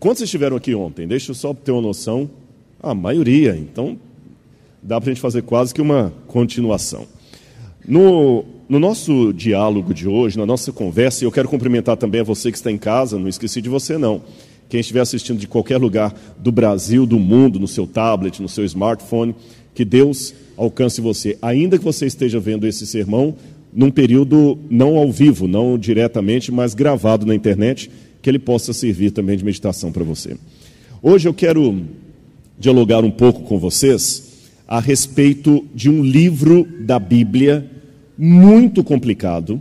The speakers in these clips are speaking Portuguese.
Quantos estiveram aqui ontem? Deixa eu só ter uma noção. A maioria. Então, dá para a gente fazer quase que uma continuação. No, no nosso diálogo de hoje, na nossa conversa, e eu quero cumprimentar também a você que está em casa, não esqueci de você não. Quem estiver assistindo de qualquer lugar do Brasil, do mundo, no seu tablet, no seu smartphone, que Deus alcance você, ainda que você esteja vendo esse sermão num período não ao vivo, não diretamente, mas gravado na internet, que ele possa servir também de meditação para você. Hoje eu quero dialogar um pouco com vocês a respeito de um livro da Bíblia muito complicado.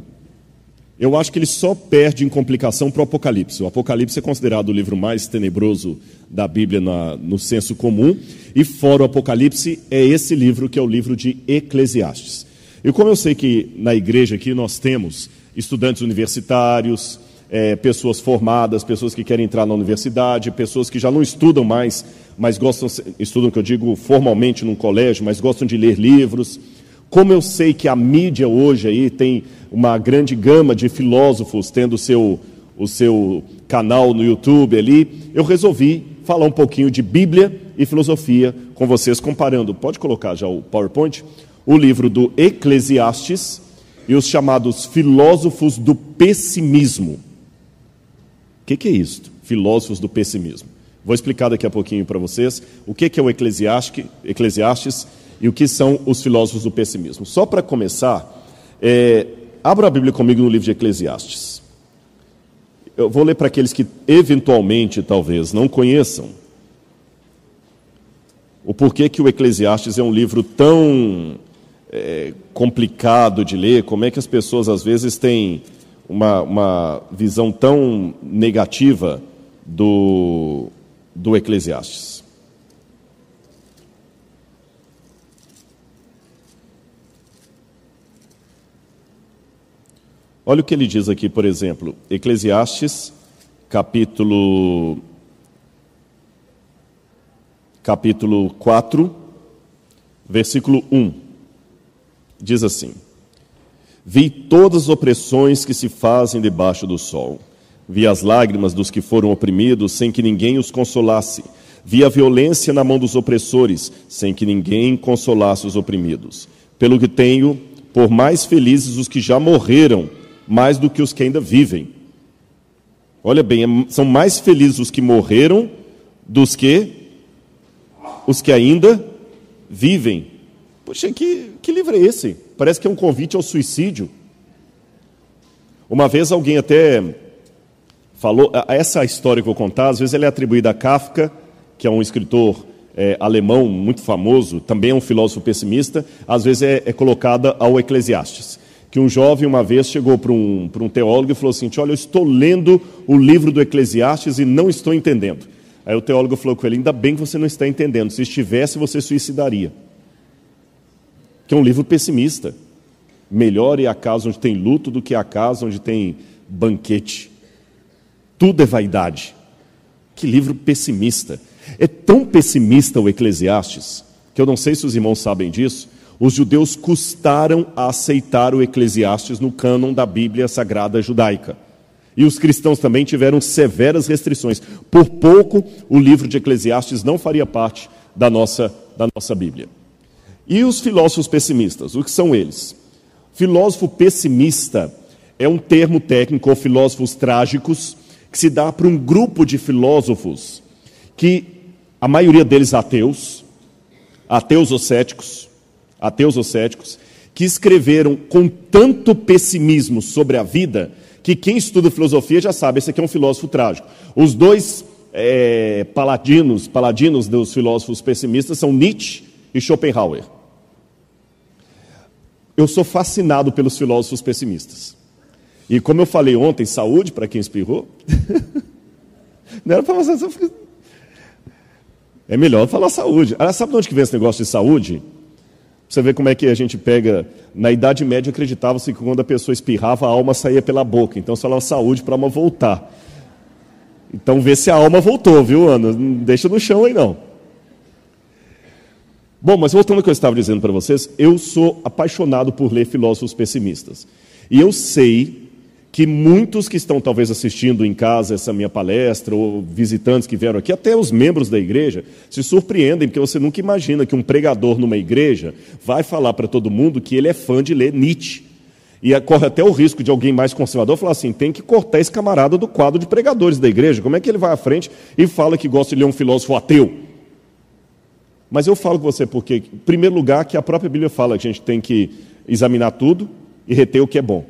Eu acho que ele só perde em complicação para o Apocalipse. O Apocalipse é considerado o livro mais tenebroso da Bíblia na, no senso comum, e fora o Apocalipse é esse livro que é o livro de Eclesiastes. E como eu sei que na igreja aqui nós temos estudantes universitários, é, pessoas formadas, pessoas que querem entrar na universidade, pessoas que já não estudam mais, mas gostam, estudam, que eu digo, formalmente num colégio, mas gostam de ler livros. Como eu sei que a mídia hoje aí tem uma grande gama de filósofos tendo seu, o seu canal no YouTube ali, eu resolvi falar um pouquinho de Bíblia e filosofia com vocês, comparando, pode colocar já o PowerPoint, o livro do Eclesiastes e os chamados filósofos do pessimismo que, que é isto? Filósofos do pessimismo. Vou explicar daqui a pouquinho para vocês o que, que é o Eclesiastes e o que são os filósofos do pessimismo. Só para começar, é, abra a Bíblia comigo no livro de Eclesiastes. Eu vou ler para aqueles que eventualmente, talvez, não conheçam o porquê que o Eclesiastes é um livro tão é, complicado de ler, como é que as pessoas às vezes têm uma, uma visão tão negativa do, do Eclesiastes. Olha o que ele diz aqui, por exemplo, Eclesiastes, capítulo capítulo 4, versículo 1. Diz assim: Vi todas as opressões que se fazem debaixo do sol. Vi as lágrimas dos que foram oprimidos, sem que ninguém os consolasse. Vi a violência na mão dos opressores, sem que ninguém consolasse os oprimidos. Pelo que tenho, por mais felizes os que já morreram, mais do que os que ainda vivem. Olha bem, é são mais felizes os que morreram dos que os que ainda vivem. Poxa, que, que livro é esse? Parece que é um convite ao suicídio. Uma vez alguém até falou, essa história que eu vou contar, às vezes ela é atribuída a Kafka, que é um escritor é, alemão muito famoso, também é um filósofo pessimista, às vezes é, é colocada ao Eclesiastes. Que um jovem uma vez chegou para um, para um teólogo e falou assim: Olha, eu estou lendo o livro do Eclesiastes e não estou entendendo. Aí o teólogo falou com ele: Ainda bem que você não está entendendo, se estivesse, você suicidaria que é um livro pessimista. Melhor é a casa onde tem luto do que a casa onde tem banquete. Tudo é vaidade. Que livro pessimista. É tão pessimista o Eclesiastes, que eu não sei se os irmãos sabem disso, os judeus custaram a aceitar o Eclesiastes no cânon da Bíblia Sagrada Judaica. E os cristãos também tiveram severas restrições. Por pouco, o livro de Eclesiastes não faria parte da nossa, da nossa Bíblia. E os filósofos pessimistas, o que são eles? Filósofo pessimista é um termo técnico, ou filósofos trágicos, que se dá para um grupo de filósofos que a maioria deles ateus, ateus ou céticos, ateus ou céticos, que escreveram com tanto pessimismo sobre a vida que quem estuda filosofia já sabe, esse aqui é um filósofo trágico. Os dois é, paladinos, paladinos dos filósofos pessimistas são Nietzsche e Schopenhauer. Eu sou fascinado pelos filósofos pessimistas. E como eu falei ontem, saúde para quem espirrou. Não era para você. É melhor falar saúde. Ah, sabe de onde que vem esse negócio de saúde? Você vê como é que a gente pega. Na Idade Média acreditava-se que quando a pessoa espirrava, a alma saía pela boca. Então se falava saúde para a alma voltar. Então vê se a alma voltou, viu, Ana? Deixa no chão aí não. Bom, mas voltando ao que eu estava dizendo para vocês, eu sou apaixonado por ler filósofos pessimistas. E eu sei que muitos que estão talvez assistindo em casa essa minha palestra, ou visitantes que vieram aqui, até os membros da igreja, se surpreendem, porque você nunca imagina que um pregador numa igreja vai falar para todo mundo que ele é fã de ler Nietzsche. E corre até o risco de alguém mais conservador falar assim: tem que cortar esse camarada do quadro de pregadores da igreja. Como é que ele vai à frente e fala que gosta de ler um filósofo ateu? Mas eu falo com você porque, em primeiro lugar, que a própria Bíblia fala que a gente tem que examinar tudo e reter o que é bom.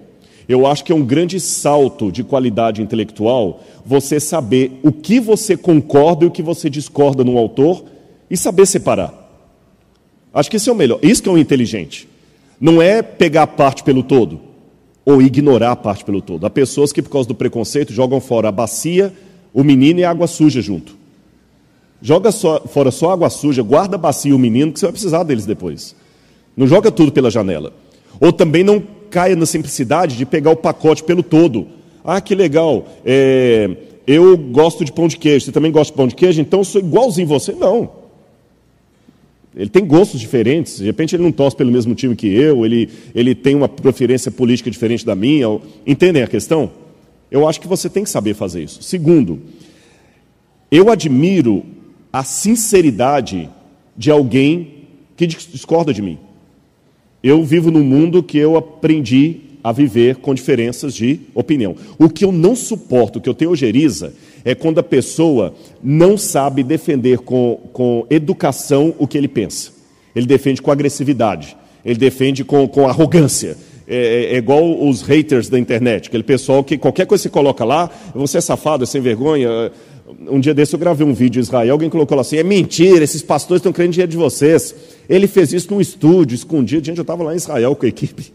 Eu acho que é um grande salto de qualidade intelectual você saber o que você concorda e o que você discorda no autor e saber separar. Acho que isso é o melhor. Isso que é o inteligente. Não é pegar a parte pelo todo ou ignorar a parte pelo todo. Há pessoas que, por causa do preconceito, jogam fora a bacia, o menino e a água suja junto. Joga só, fora só água suja, guarda a bacia e o menino, que você vai precisar deles depois. Não joga tudo pela janela. Ou também não caia na simplicidade de pegar o pacote pelo todo. Ah, que legal, é, eu gosto de pão de queijo, você também gosta de pão de queijo, então eu sou igualzinho você. Não. Ele tem gostos diferentes, de repente ele não torce pelo mesmo time que eu, ele, ele tem uma preferência política diferente da minha. Entendem a questão? Eu acho que você tem que saber fazer isso. Segundo, eu admiro a sinceridade de alguém que discorda de mim. Eu vivo num mundo que eu aprendi a viver com diferenças de opinião. O que eu não suporto, o que eu tenho ojeriza, é quando a pessoa não sabe defender com, com educação o que ele pensa. Ele defende com agressividade, ele defende com, com arrogância. É, é, é, igual os haters da internet, aquele pessoal que qualquer coisa que você coloca lá, você é safado, é sem vergonha. Um dia desse eu gravei um vídeo em Israel, alguém colocou lá assim: é mentira, esses pastores estão querendo dinheiro de vocês. Ele fez isso num estúdio, escondido. Gente, eu estava lá em Israel com a equipe.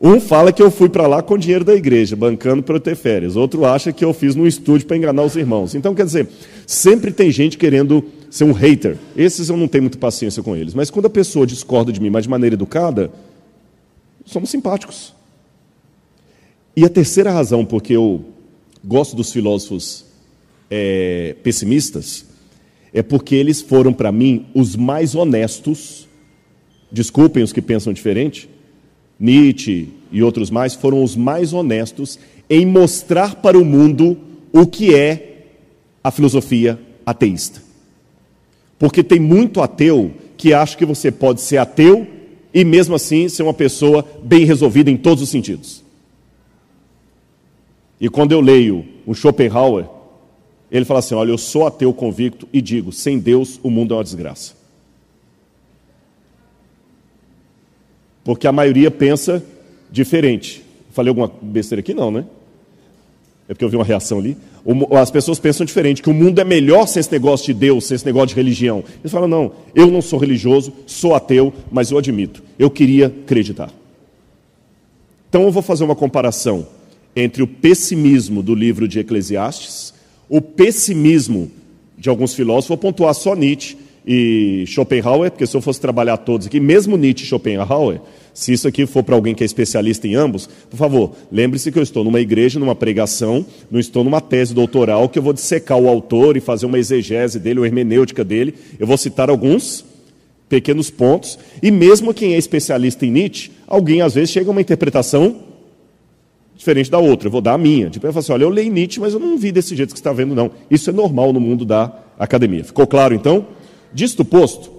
Um fala que eu fui para lá com dinheiro da igreja, bancando para eu ter férias. Outro acha que eu fiz num estúdio para enganar os irmãos. Então, quer dizer, sempre tem gente querendo ser um hater. Esses eu não tenho muita paciência com eles. Mas quando a pessoa discorda de mim, mas de maneira educada, somos simpáticos. E a terceira razão porque eu gosto dos filósofos é, pessimistas é porque eles foram, para mim, os mais honestos. Desculpem os que pensam diferente. Nietzsche e outros mais foram os mais honestos em mostrar para o mundo o que é a filosofia ateísta. Porque tem muito ateu que acha que você pode ser ateu e mesmo assim ser uma pessoa bem resolvida em todos os sentidos. E quando eu leio o Schopenhauer, ele fala assim: Olha, eu sou ateu convicto e digo: sem Deus o mundo é uma desgraça. Porque a maioria pensa diferente. Falei alguma besteira aqui? Não, né? É porque eu vi uma reação ali. As pessoas pensam diferente, que o mundo é melhor sem esse negócio de Deus, sem esse negócio de religião. Eles falam: não, eu não sou religioso, sou ateu, mas eu admito, eu queria acreditar. Então eu vou fazer uma comparação entre o pessimismo do livro de Eclesiastes o pessimismo de alguns filósofos, vou pontuar só Nietzsche e Schopenhauer, porque se eu fosse trabalhar todos aqui, mesmo Nietzsche e Schopenhauer, se isso aqui for para alguém que é especialista em ambos, por favor, lembre-se que eu estou numa igreja, numa pregação, não estou numa tese doutoral que eu vou dissecar o autor e fazer uma exegese dele, uma hermenêutica dele. Eu vou citar alguns pequenos pontos, e mesmo quem é especialista em Nietzsche, alguém às vezes chega a uma interpretação diferente da outra. Eu vou dar a minha. Tipo, eu falo assim, olha, eu leio Nietzsche, mas eu não vi desse jeito que você está vendo, não. Isso é normal no mundo da academia. Ficou claro, então? Disto posto,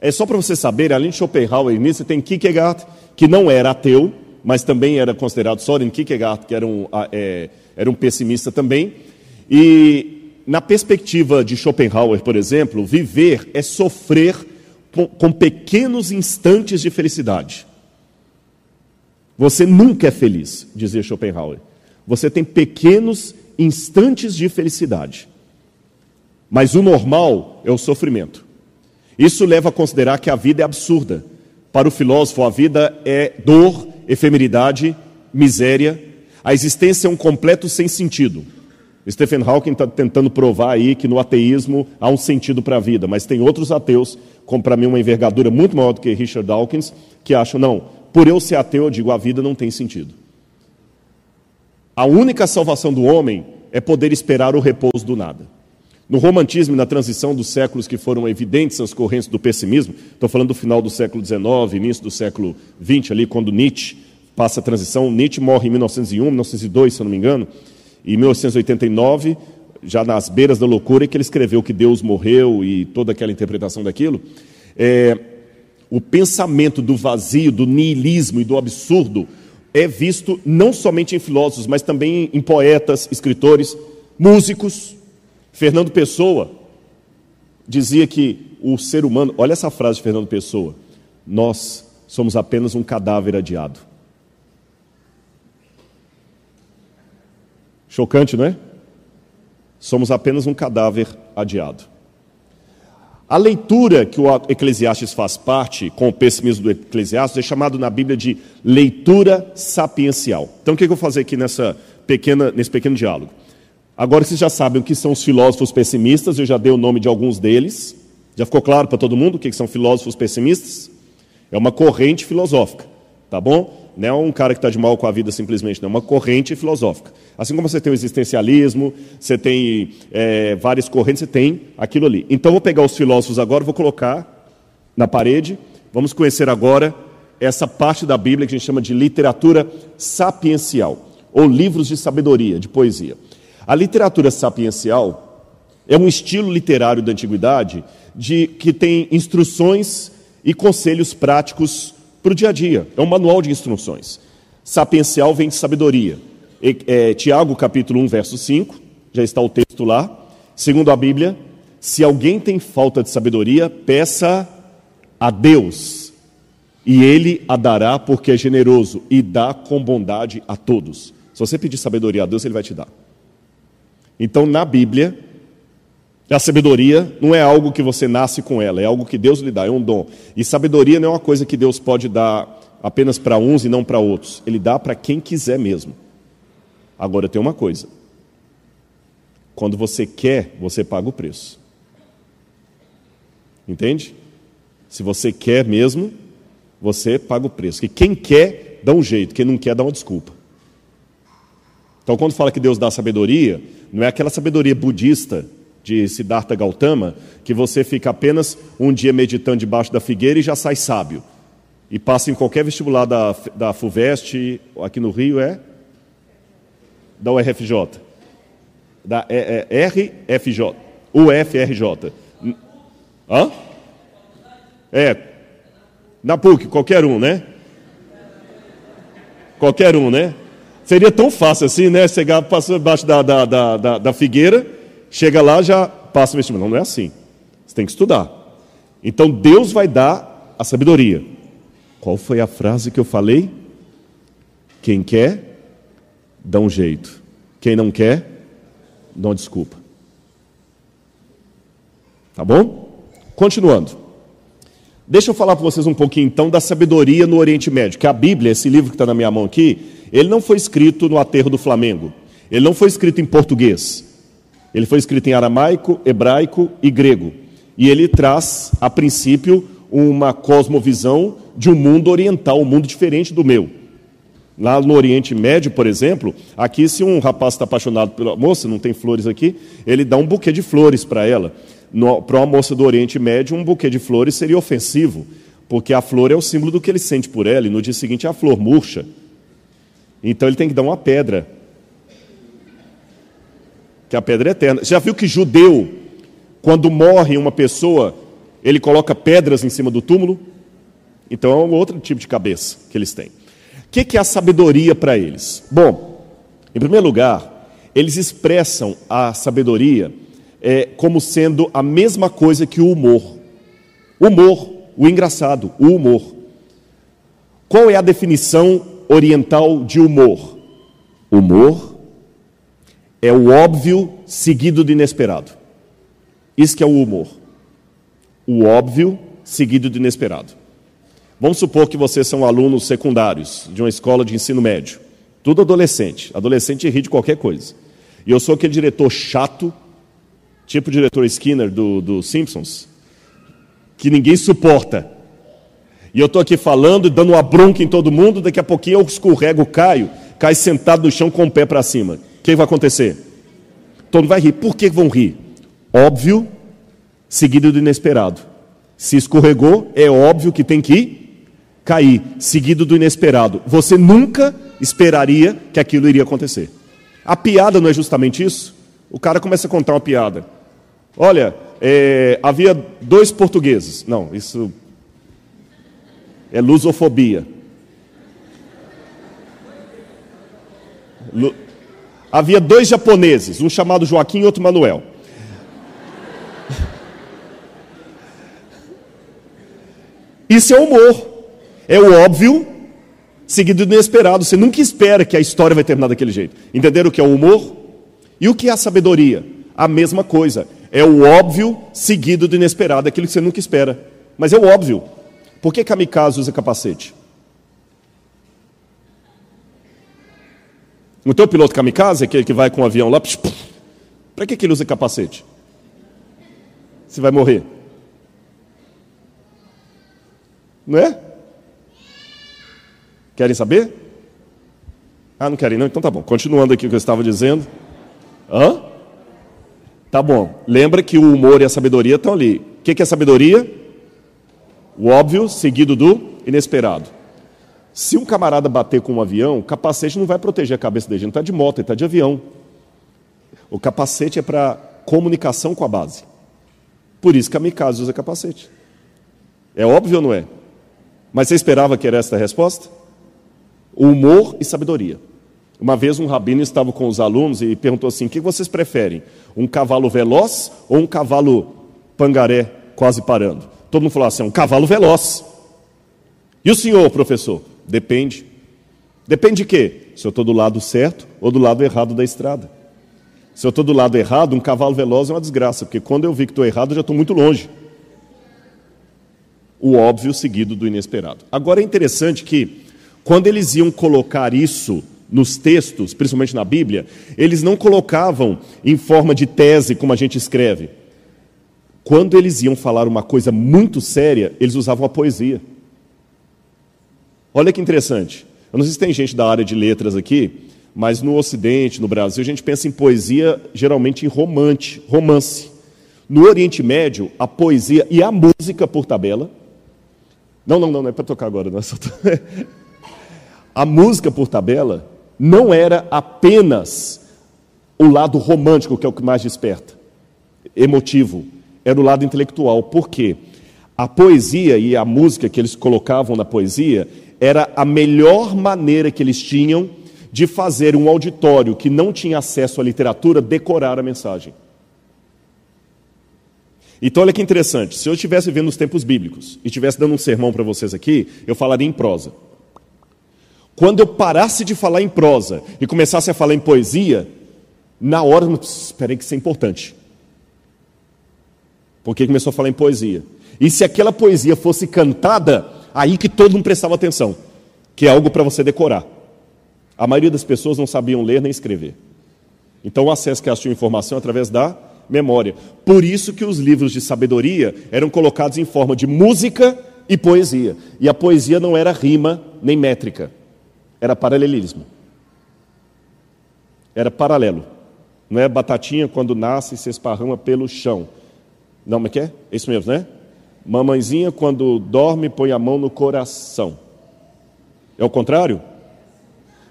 é só para você saber, além de Schopenhauer e Nietzsche, tem Kierkegaard, que não era ateu, mas também era considerado Soren Kierkegaard, que era um, é, era um pessimista também. E na perspectiva de Schopenhauer, por exemplo, viver é sofrer com, com pequenos instantes de felicidade. Você nunca é feliz, dizia Schopenhauer. Você tem pequenos instantes de felicidade. Mas o normal é o sofrimento. Isso leva a considerar que a vida é absurda. Para o filósofo, a vida é dor, efemeridade, miséria. A existência é um completo sem sentido. Stephen Hawking está tentando provar aí que no ateísmo há um sentido para a vida, mas tem outros ateus, como para mim uma envergadura muito maior do que Richard Dawkins, que acham, não, por eu ser ateu, eu digo, a vida não tem sentido. A única salvação do homem é poder esperar o repouso do nada. No romantismo e na transição dos séculos que foram evidentes as correntes do pessimismo, estou falando do final do século XIX, início do século XX, ali, quando Nietzsche passa a transição. Nietzsche morre em 1901, 1902, se eu não me engano, e em 1989, já nas beiras da loucura, é que ele escreveu que Deus morreu e toda aquela interpretação daquilo. É, o pensamento do vazio, do niilismo e do absurdo é visto não somente em filósofos, mas também em poetas, escritores, músicos. Fernando Pessoa dizia que o ser humano, olha essa frase de Fernando Pessoa, nós somos apenas um cadáver adiado. Chocante, não é? Somos apenas um cadáver adiado. A leitura que o Eclesiastes faz parte, com o pessimismo do Eclesiastes, é chamado na Bíblia de leitura sapiencial. Então, o que eu vou fazer aqui nessa pequena, nesse pequeno diálogo? Agora vocês já sabem o que são os filósofos pessimistas, eu já dei o nome de alguns deles. Já ficou claro para todo mundo o que são filósofos pessimistas? É uma corrente filosófica, tá bom? Não é um cara que está de mal com a vida simplesmente, não, é uma corrente filosófica. Assim como você tem o existencialismo, você tem é, várias correntes, você tem aquilo ali. Então, vou pegar os filósofos agora, vou colocar na parede. Vamos conhecer agora essa parte da Bíblia que a gente chama de literatura sapiencial, ou livros de sabedoria, de poesia. A literatura sapiencial é um estilo literário da antiguidade de, que tem instruções e conselhos práticos para o dia a dia. É um manual de instruções. Sapiencial vem de sabedoria. E, é, Tiago, capítulo 1, verso 5, já está o texto lá. Segundo a Bíblia, se alguém tem falta de sabedoria, peça a Deus, e Ele a dará, porque é generoso e dá com bondade a todos. Se você pedir sabedoria a Deus, Ele vai te dar. Então, na Bíblia, a sabedoria não é algo que você nasce com ela, é algo que Deus lhe dá, é um dom. E sabedoria não é uma coisa que Deus pode dar apenas para uns e não para outros. Ele dá para quem quiser mesmo. Agora tem uma coisa: quando você quer, você paga o preço. Entende? Se você quer mesmo, você paga o preço. Que quem quer, dá um jeito, quem não quer, dá uma desculpa. Então, quando fala que Deus dá sabedoria, não é aquela sabedoria budista de Siddhartha Gautama, que você fica apenas um dia meditando debaixo da figueira e já sai sábio. E passa em qualquer vestibular da, da FUVEST, aqui no Rio é? Da URFJ. Da é, é, RFJ. UFRJ. Hã? É. Na PUC, qualquer um, né? Qualquer um, né? Seria tão fácil assim, né? Chegar, passar debaixo da, da, da, da, da figueira Chega lá, já passa o vestibular. Não, não é assim. Você tem que estudar. Então Deus vai dar a sabedoria. Qual foi a frase que eu falei? Quem quer, dá um jeito. Quem não quer, dá uma desculpa. Tá bom? Continuando. Deixa eu falar para vocês um pouquinho então da sabedoria no Oriente Médio. Que a Bíblia, esse livro que está na minha mão aqui, ele não foi escrito no aterro do Flamengo. Ele não foi escrito em português. Ele foi escrito em aramaico, hebraico e grego. E ele traz, a princípio, uma cosmovisão de um mundo oriental, um mundo diferente do meu. Lá no Oriente Médio, por exemplo, aqui se um rapaz está apaixonado pela moça, não tem flores aqui, ele dá um buquê de flores para ela. Para uma moça do Oriente Médio, um buquê de flores seria ofensivo, porque a flor é o símbolo do que ele sente por ela, e no dia seguinte a flor murcha. Então ele tem que dar uma pedra que a pedra é eterna. Já viu que judeu, quando morre uma pessoa, ele coloca pedras em cima do túmulo? Então é um outro tipo de cabeça que eles têm. O que é a sabedoria para eles? Bom, em primeiro lugar, eles expressam a sabedoria é, como sendo a mesma coisa que o humor. Humor, o engraçado, o humor. Qual é a definição oriental de humor? Humor é o óbvio seguido do inesperado. Isso que é o humor. O óbvio seguido do inesperado. Vamos supor que vocês são alunos secundários de uma escola de ensino médio. Tudo adolescente. Adolescente ri de qualquer coisa. E eu sou aquele diretor chato, tipo o diretor Skinner do, do Simpsons, que ninguém suporta. E eu estou aqui falando e dando uma bronca em todo mundo, daqui a pouquinho eu escorrego, caio, cai sentado no chão com o pé para cima. O que vai acontecer? Todo mundo vai rir. Por que vão rir? Óbvio, seguido do inesperado. Se escorregou, é óbvio que tem que cair, seguido do inesperado. Você nunca esperaria que aquilo iria acontecer. A piada não é justamente isso? O cara começa a contar uma piada. Olha, é, havia dois portugueses. Não, isso é lusofobia. Lu... Havia dois japoneses, um chamado Joaquim e outro Manuel. Isso é humor. É o óbvio seguido do inesperado. Você nunca espera que a história vai terminar daquele jeito. Entenderam o que é o humor? E o que é a sabedoria? A mesma coisa. É o óbvio seguido do inesperado, aquilo que você nunca espera. Mas é o óbvio. Por que kamikaze usa capacete? O teu piloto kamikaze, aquele que vai com o avião lá, para que, que ele usa capacete? Você vai morrer. Não é? Querem saber? Ah, não querem não? Então tá bom. Continuando aqui o que eu estava dizendo. Hã? Tá bom. Lembra que o humor e a sabedoria estão ali. O que é sabedoria? O óbvio seguido do inesperado. Se um camarada bater com um avião, o capacete não vai proteger a cabeça dele. Ele está de moto, ele está de avião. O capacete é para comunicação com a base. Por isso que a Mikasa usa capacete. É óbvio ou não é? Mas você esperava que era esta a resposta? Humor e sabedoria. Uma vez um rabino estava com os alunos e perguntou assim: o que vocês preferem? Um cavalo veloz ou um cavalo pangaré quase parando? Todo mundo falou assim: é um cavalo veloz. E o senhor, professor? Depende. Depende de quê? Se eu estou do lado certo ou do lado errado da estrada. Se eu estou do lado errado, um cavalo veloz é uma desgraça, porque quando eu vi que estou errado, eu já estou muito longe o óbvio seguido do inesperado. Agora é interessante que, quando eles iam colocar isso nos textos, principalmente na Bíblia, eles não colocavam em forma de tese, como a gente escreve. Quando eles iam falar uma coisa muito séria, eles usavam a poesia. Olha que interessante. Eu não sei se tem gente da área de letras aqui, mas no Ocidente, no Brasil, a gente pensa em poesia geralmente em romance. No Oriente Médio, a poesia e a música por tabela não, não, não, não é para tocar agora. Não. É a música por tabela não era apenas o lado romântico, que é o que mais desperta, emotivo, era o lado intelectual. Por quê? A poesia e a música que eles colocavam na poesia era a melhor maneira que eles tinham de fazer um auditório que não tinha acesso à literatura decorar a mensagem. Então, olha que interessante. Se eu estivesse vendo os tempos bíblicos e estivesse dando um sermão para vocês aqui, eu falaria em prosa. Quando eu parasse de falar em prosa e começasse a falar em poesia, na hora, espera aí que isso é importante. Porque começou a falar em poesia. E se aquela poesia fosse cantada, aí que todo mundo prestava atenção, que é algo para você decorar. A maioria das pessoas não sabiam ler nem escrever. Então o acesso que elas tinham informação através da memória. Por isso que os livros de sabedoria eram colocados em forma de música e poesia. E a poesia não era rima nem métrica, era paralelismo. Era paralelo. Não é batatinha quando nasce e se esparrama pelo chão. Não, mas que é? É isso mesmo, né? Mamãezinha quando dorme põe a mão no coração. É o contrário?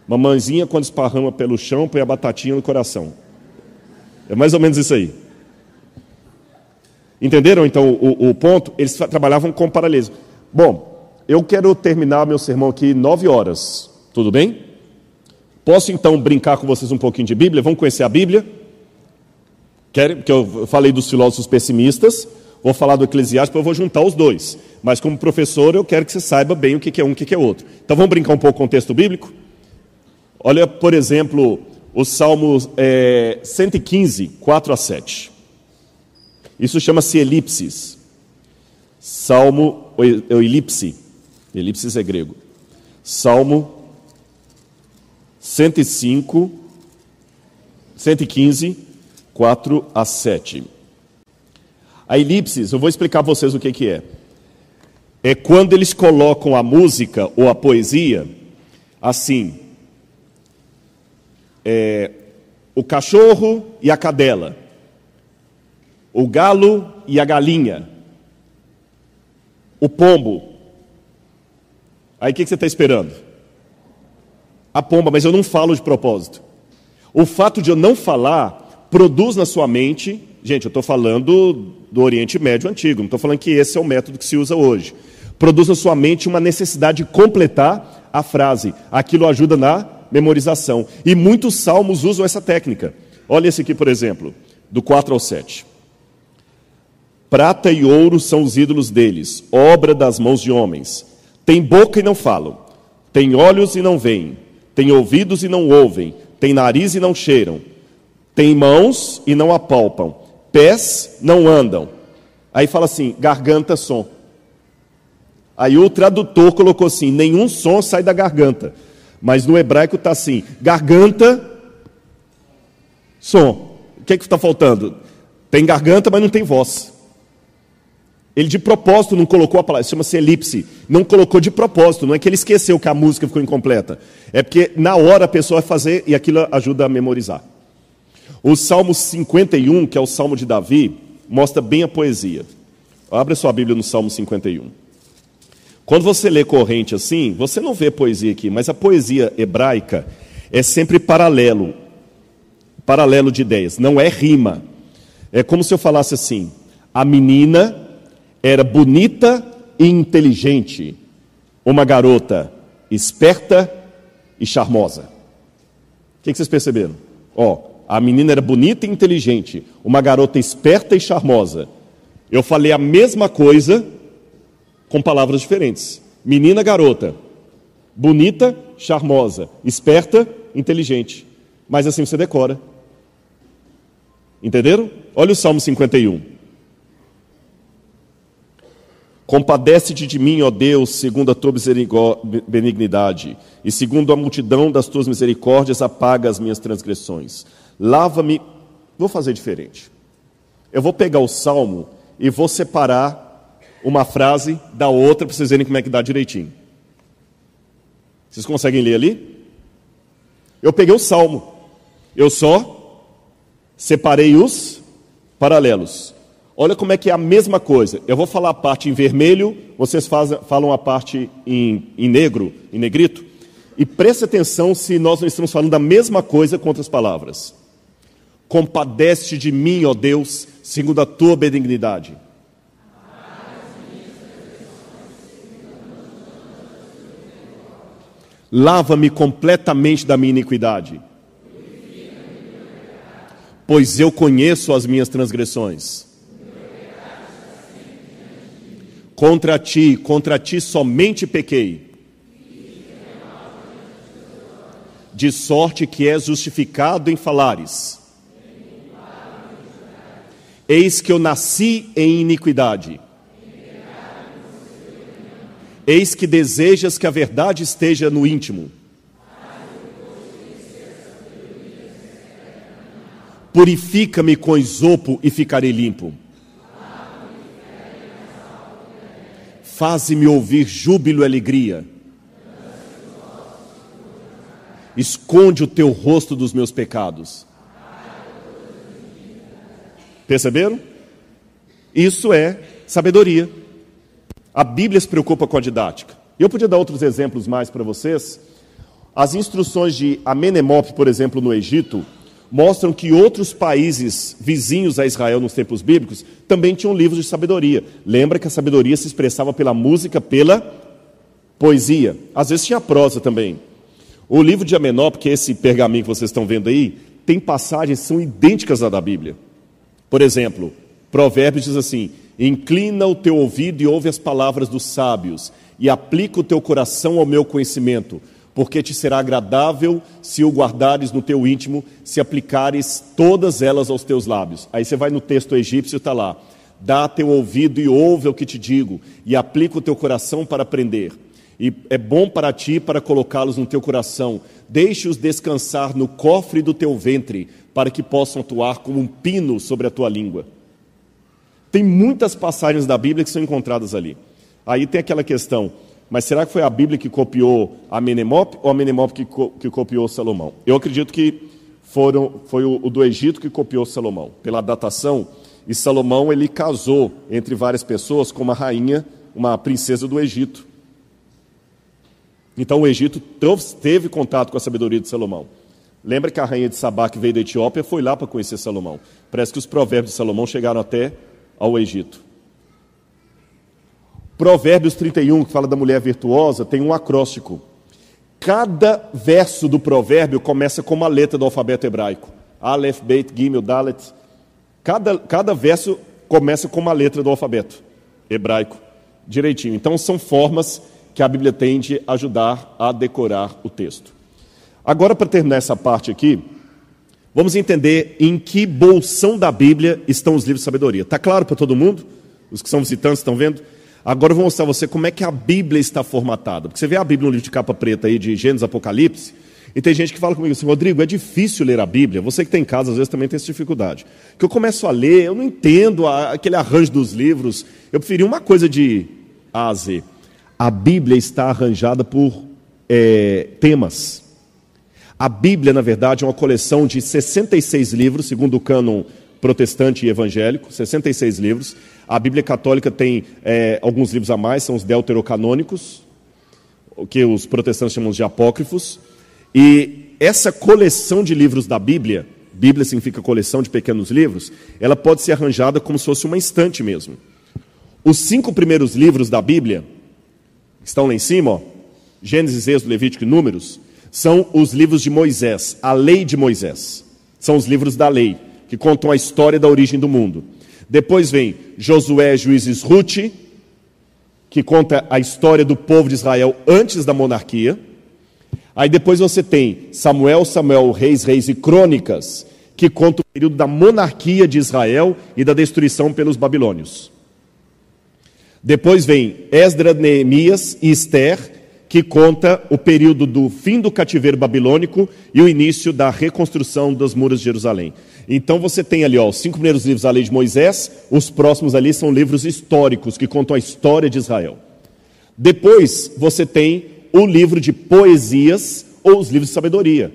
Mamãezinha quando esparrama pelo chão põe a batatinha no coração. É mais ou menos isso aí. Entenderam então o, o ponto? Eles trabalhavam com paralelismo. Bom, eu quero terminar meu sermão aqui nove horas, tudo bem? Posso então brincar com vocês um pouquinho de Bíblia? Vamos conhecer a Bíblia? Querem? Porque eu falei dos filósofos pessimistas, vou falar do Eclesiástico, eu vou juntar os dois. Mas como professor, eu quero que você saiba bem o que é um e o que é outro. Então vamos brincar um pouco com o texto bíblico? Olha, por exemplo, o Salmo é, 115, 4 a 7. Isso chama-se elipsis. Salmo, ou elipse. Elipsis é grego. Salmo 105, 115, 4 a 7. A elipsis, eu vou explicar para vocês o que, que é. É quando eles colocam a música ou a poesia assim: é, o cachorro e a cadela o galo e a galinha, o pombo, Aí o que, que você está esperando? A pomba, mas eu não falo de propósito. O fato de eu não falar produz na sua mente, gente, eu estou falando do Oriente Médio Antigo, não estou falando que esse é o método que se usa hoje. Produz na sua mente uma necessidade de completar a frase. Aquilo ajuda na memorização. E muitos salmos usam essa técnica. Olha esse aqui, por exemplo, do 4 ao 7. Prata e ouro são os ídolos deles, obra das mãos de homens. Tem boca e não falam, tem olhos e não veem, tem ouvidos e não ouvem, tem nariz e não cheiram, tem mãos e não apalpam, pés não andam. Aí fala assim: garganta, som. Aí o tradutor colocou assim: nenhum som sai da garganta. Mas no hebraico está assim: garganta, som. O que é está faltando? Tem garganta, mas não tem voz. Ele de propósito não colocou a palavra, chama-se elipse. Não colocou de propósito, não é que ele esqueceu que a música ficou incompleta. É porque na hora a pessoa vai fazer e aquilo ajuda a memorizar. O Salmo 51, que é o Salmo de Davi, mostra bem a poesia. Abre a sua Bíblia no Salmo 51. Quando você lê corrente assim, você não vê poesia aqui, mas a poesia hebraica é sempre paralelo, paralelo de ideias, não é rima. É como se eu falasse assim: a menina era bonita e inteligente, uma garota esperta e charmosa. O que, vocês perceberam? Ó, a menina era bonita e inteligente, uma garota esperta e charmosa. Eu falei a mesma coisa com palavras diferentes. Menina, garota. Bonita, charmosa. Esperta, inteligente. Mas assim você decora. Entenderam? Olha o Salmo 51. Compadece-te de mim, ó Deus, segundo a tua benignidade, e segundo a multidão das tuas misericórdias, apaga as minhas transgressões. Lava-me. Vou fazer diferente. Eu vou pegar o salmo e vou separar uma frase da outra para vocês verem como é que dá direitinho. Vocês conseguem ler ali? Eu peguei o salmo, eu só separei os paralelos. Olha como é que é a mesma coisa. Eu vou falar a parte em vermelho, vocês fazem, falam a parte em, em negro, em negrito. E preste atenção se nós não estamos falando da mesma coisa com outras palavras. Compadece de mim, ó Deus, segundo a tua benignidade Lava-me completamente da minha iniquidade, pois eu conheço as minhas transgressões. Contra ti, contra ti somente pequei. De sorte que és justificado em falares. Eis que eu nasci em iniquidade Eis que desejas que a verdade esteja no íntimo. Purifica-me com isopo e ficarei limpo. Faze-me ouvir júbilo e alegria. Esconde o teu rosto dos meus pecados. Perceberam? Isso é sabedoria. A Bíblia se preocupa com a didática. Eu podia dar outros exemplos mais para vocês. As instruções de Amenemop, por exemplo, no Egito, mostram que outros países vizinhos a Israel nos tempos bíblicos também tinham livros de sabedoria. Lembra que a sabedoria se expressava pela música, pela poesia. Às vezes tinha prosa também. O livro de Amenop, que é esse pergaminho que vocês estão vendo aí, tem passagens que são idênticas à da Bíblia. Por exemplo, Provérbios diz assim: Inclina o teu ouvido e ouve as palavras dos sábios, e aplica o teu coração ao meu conhecimento, porque te será agradável se o guardares no teu íntimo, se aplicares todas elas aos teus lábios. Aí você vai no texto egípcio, está lá. Dá teu ouvido e ouve o que te digo, e aplica o teu coração para aprender. E é bom para ti para colocá-los no teu coração. Deixe-os descansar no cofre do teu ventre, para que possam atuar como um pino sobre a tua língua. Tem muitas passagens da Bíblia que são encontradas ali. Aí tem aquela questão, mas será que foi a Bíblia que copiou a Menemop ou a Menemop que, co que copiou Salomão? Eu acredito que foram, foi o, o do Egito que copiou Salomão. Pela datação, e Salomão ele casou entre várias pessoas com uma rainha, uma princesa do Egito. Então o Egito teve contato com a sabedoria de Salomão. Lembra que a rainha de Sabá, que veio da Etiópia, foi lá para conhecer Salomão. Parece que os provérbios de Salomão chegaram até ao Egito. Provérbios 31, que fala da mulher virtuosa, tem um acróstico. Cada verso do provérbio começa com uma letra do alfabeto hebraico. Aleph, Beit, Gimel, Dalet. Cada, cada verso começa com uma letra do alfabeto hebraico, direitinho. Então, são formas que a Bíblia tem de ajudar a decorar o texto. Agora, para terminar essa parte aqui, vamos entender em que bolsão da Bíblia estão os livros de sabedoria. Está claro para todo mundo? Os que são visitantes estão vendo? Agora eu vou mostrar a você como é que a Bíblia está formatada. Porque você vê a Bíblia no livro de capa preta aí de Gênesis Apocalipse, e tem gente que fala comigo assim, Rodrigo, é difícil ler a Bíblia. Você que tem em casa, às vezes, também tem essa dificuldade. Que eu começo a ler, eu não entendo aquele arranjo dos livros. Eu preferi uma coisa de A a Z. A Bíblia está arranjada por é, temas. A Bíblia, na verdade, é uma coleção de 66 livros, segundo o cânon protestante e evangélico, 66 livros. A Bíblia católica tem é, alguns livros a mais, são os deuterocanônicos, o que os protestantes chamam de apócrifos. E essa coleção de livros da Bíblia, Bíblia significa coleção de pequenos livros, ela pode ser arranjada como se fosse uma estante mesmo. Os cinco primeiros livros da Bíblia, que estão lá em cima, ó, Gênesis, Êxodo, Levítico e Números, são os livros de Moisés, a lei de Moisés. São os livros da lei, que contam a história da origem do mundo. Depois vem Josué, Juízes, Ruth, que conta a história do povo de Israel antes da monarquia. Aí depois você tem Samuel, Samuel, Reis, Reis e Crônicas, que conta o período da monarquia de Israel e da destruição pelos babilônios. Depois vem Esdras, Neemias e Esther, que conta o período do fim do cativeiro babilônico e o início da reconstrução dos muros de Jerusalém. Então você tem ali ó, os cinco primeiros livros da lei de Moisés, os próximos ali são livros históricos que contam a história de Israel. Depois você tem o livro de poesias ou os livros de sabedoria,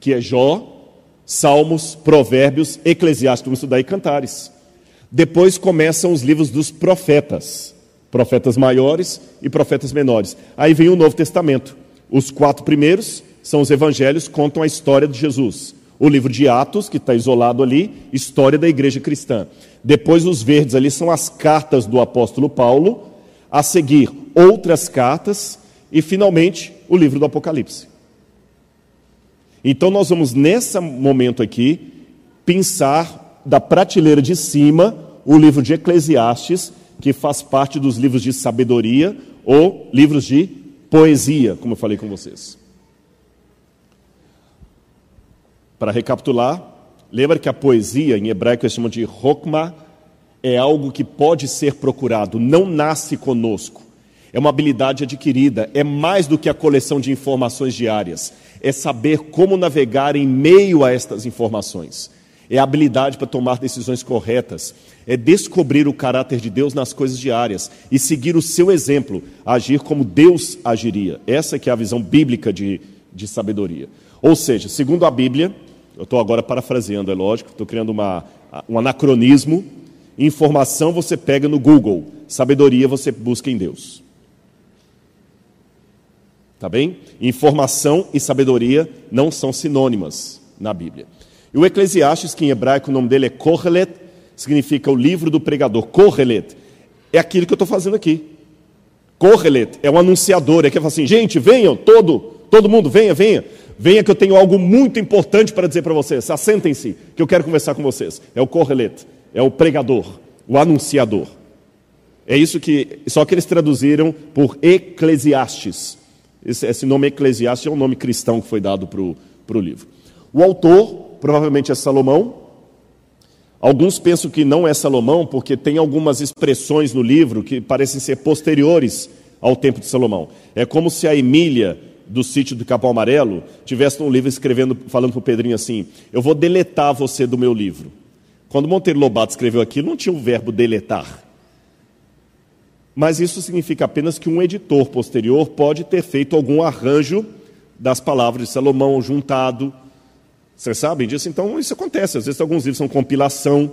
que é Jó, Salmos, Provérbios, Eclesiastes, vamos estudar e Cantares. Depois começam os livros dos profetas profetas maiores e profetas menores. Aí vem o Novo Testamento. Os quatro primeiros são os evangelhos, contam a história de Jesus. O livro de Atos, que está isolado ali, história da igreja cristã. Depois, os verdes ali são as cartas do apóstolo Paulo. A seguir, outras cartas. E, finalmente, o livro do Apocalipse. Então, nós vamos, nesse momento aqui, pensar da prateleira de cima o livro de Eclesiastes que faz parte dos livros de sabedoria ou livros de poesia, como eu falei com vocês. Para recapitular, lembra que a poesia, em hebraico eles chamam de Hokmah, é algo que pode ser procurado, não nasce conosco. É uma habilidade adquirida, é mais do que a coleção de informações diárias, é saber como navegar em meio a estas informações é habilidade para tomar decisões corretas, é descobrir o caráter de Deus nas coisas diárias e seguir o seu exemplo, agir como Deus agiria. Essa que é a visão bíblica de, de sabedoria. Ou seja, segundo a Bíblia, eu estou agora parafraseando, é lógico, estou criando uma, um anacronismo. Informação você pega no Google, sabedoria você busca em Deus. Tá bem? Informação e sabedoria não são sinônimas na Bíblia. E o Eclesiastes, que em hebraico o nome dele é Kohelet, significa o livro do pregador. Kohelet é aquilo que eu estou fazendo aqui. Kohelet é um anunciador, é que fala assim, gente, venham, todo, todo mundo, venha, venha. Venha que eu tenho algo muito importante para dizer para vocês. Assentem-se, que eu quero conversar com vocês. É o Kohelet, é o pregador, o anunciador. É isso que, só que eles traduziram por Eclesiastes. Esse, esse nome Eclesiastes é um nome cristão que foi dado para o livro. O autor provavelmente é Salomão. Alguns pensam que não é Salomão, porque tem algumas expressões no livro que parecem ser posteriores ao tempo de Salomão. É como se a Emília, do sítio do Capão Amarelo, tivesse um livro escrevendo, falando para o Pedrinho assim: Eu vou deletar você do meu livro. Quando Monteiro Lobato escreveu aquilo, não tinha o verbo deletar. Mas isso significa apenas que um editor posterior pode ter feito algum arranjo das palavras de Salomão juntado vocês sabem disso? Então, isso acontece. Às vezes, alguns livros são compilação.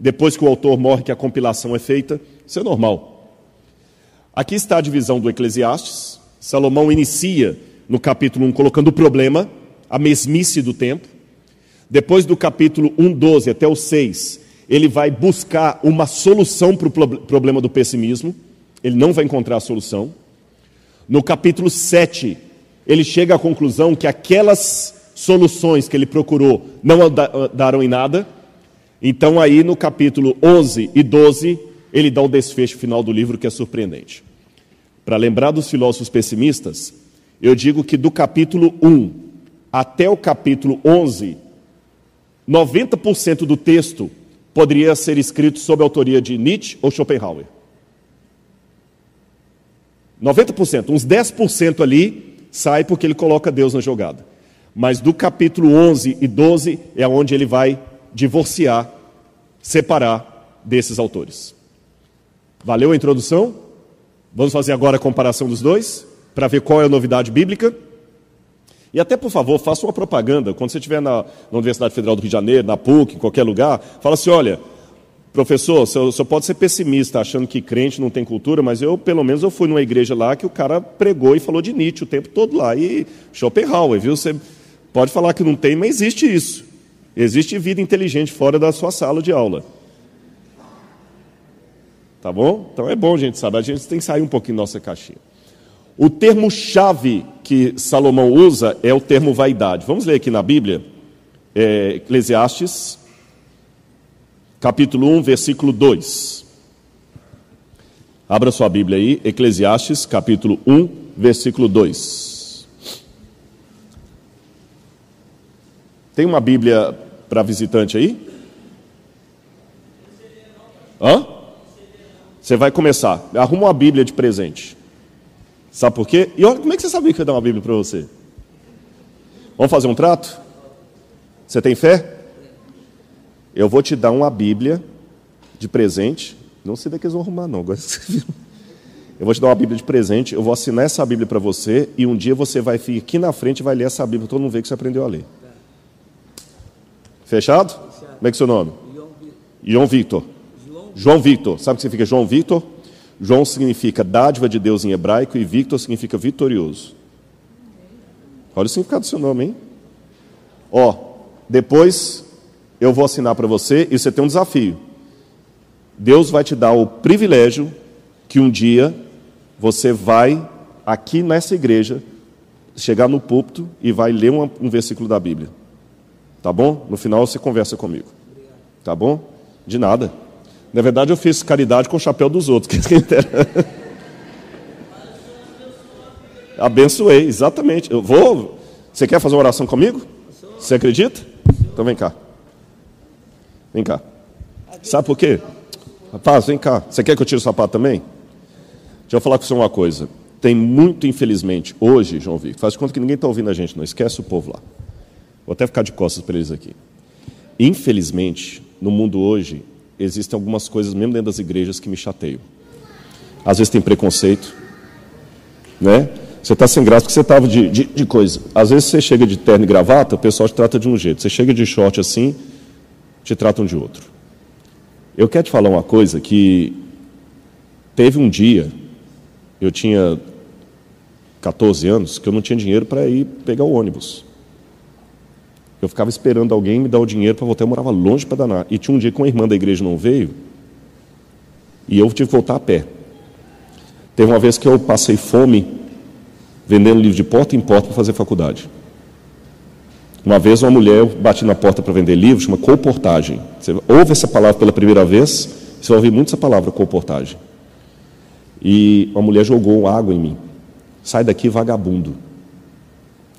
Depois que o autor morre, que a compilação é feita. Isso é normal. Aqui está a divisão do Eclesiastes. Salomão inicia no capítulo 1 colocando o problema, a mesmice do tempo. Depois do capítulo 1, 12 até o 6, ele vai buscar uma solução para o problema do pessimismo. Ele não vai encontrar a solução. No capítulo 7, ele chega à conclusão que aquelas soluções que ele procurou não daram em nada. Então, aí no capítulo 11 e 12, ele dá o desfecho final do livro que é surpreendente. Para lembrar dos filósofos pessimistas, eu digo que do capítulo 1 até o capítulo 11, 90% do texto poderia ser escrito sob a autoria de Nietzsche ou Schopenhauer. 90%, uns 10% ali sai porque ele coloca Deus na jogada. Mas do capítulo 11 e 12 é onde ele vai divorciar, separar desses autores. Valeu a introdução? Vamos fazer agora a comparação dos dois, para ver qual é a novidade bíblica. E até, por favor, faça uma propaganda. Quando você estiver na, na, Universidade Federal do Rio de Janeiro, na PUC, em qualquer lugar, fala assim: olha, professor, o senhor pode ser pessimista achando que crente não tem cultura, mas eu, pelo menos, eu fui numa igreja lá que o cara pregou e falou de Nietzsche o tempo todo lá. E Schopenhauer, viu? Você pode falar que não tem, mas existe isso. Existe vida inteligente fora da sua sala de aula. Tá bom? Então é bom a gente saber, a gente tem que sair um pouquinho da nossa caixinha. O termo-chave que Salomão usa é o termo vaidade. Vamos ler aqui na Bíblia, é, Eclesiastes, capítulo 1, versículo 2. Abra sua Bíblia aí, Eclesiastes, capítulo 1, versículo 2. Tem uma Bíblia para visitante aí? Hã? Você vai começar. Arruma uma Bíblia de presente. Sabe por quê? E olha, como é que você sabia que eu ia dar uma Bíblia para você? Vamos fazer um trato? Você tem fé? Eu vou te dar uma Bíblia de presente. Não sei daqui eles vão arrumar, não. Agora Eu vou te dar uma Bíblia de presente, eu vou assinar essa Bíblia para você, e um dia você vai vir aqui na frente e vai ler essa Bíblia, todo mundo vê que você aprendeu a ler. Fechado? Como é que é seu nome? João Victor. João Victor. Sabe o que significa João Victor? João significa dádiva de Deus em hebraico e Victor significa vitorioso. Olha o significado do seu nome, hein? Ó, depois eu vou assinar para você e você tem um desafio. Deus vai te dar o privilégio que um dia você vai aqui nessa igreja chegar no púlpito e vai ler um, um versículo da Bíblia. Tá bom? No final você conversa comigo. Tá bom? De nada. Na verdade, eu fiz caridade com o chapéu dos outros. Abençoei, exatamente. Eu vou. Você quer fazer uma oração comigo? Você acredita? Então vem cá. Vem cá. Sabe por quê? Rapaz, vem cá. Você quer que eu tire o sapato também? Deixa eu falar com você uma coisa. Tem muito, infelizmente, hoje, João Victor, faz conta que ninguém está ouvindo a gente, não esquece o povo lá. Vou até ficar de costas para eles aqui. Infelizmente, no mundo hoje, existem algumas coisas, mesmo dentro das igrejas, que me chateiam. Às vezes tem preconceito, né? Você está sem graça porque você estava de, de, de, coisa. Às vezes você chega de terno e gravata, o pessoal te trata de um jeito. Você chega de short assim, te tratam de outro. Eu quero te falar uma coisa que teve um dia, eu tinha 14 anos, que eu não tinha dinheiro para ir pegar o ônibus. Eu ficava esperando alguém me dar o dinheiro para voltar. Eu morava longe para danar. E tinha um dia que uma irmã da igreja não veio e eu tive que voltar a pé. Teve uma vez que eu passei fome vendendo livro de porta em porta para fazer faculdade. Uma vez uma mulher bati na porta para vender livro, chama comportagem. Você ouve essa palavra pela primeira vez, você vai ouvir muito essa palavra, comportagem. E uma mulher jogou água em mim. Sai daqui, vagabundo.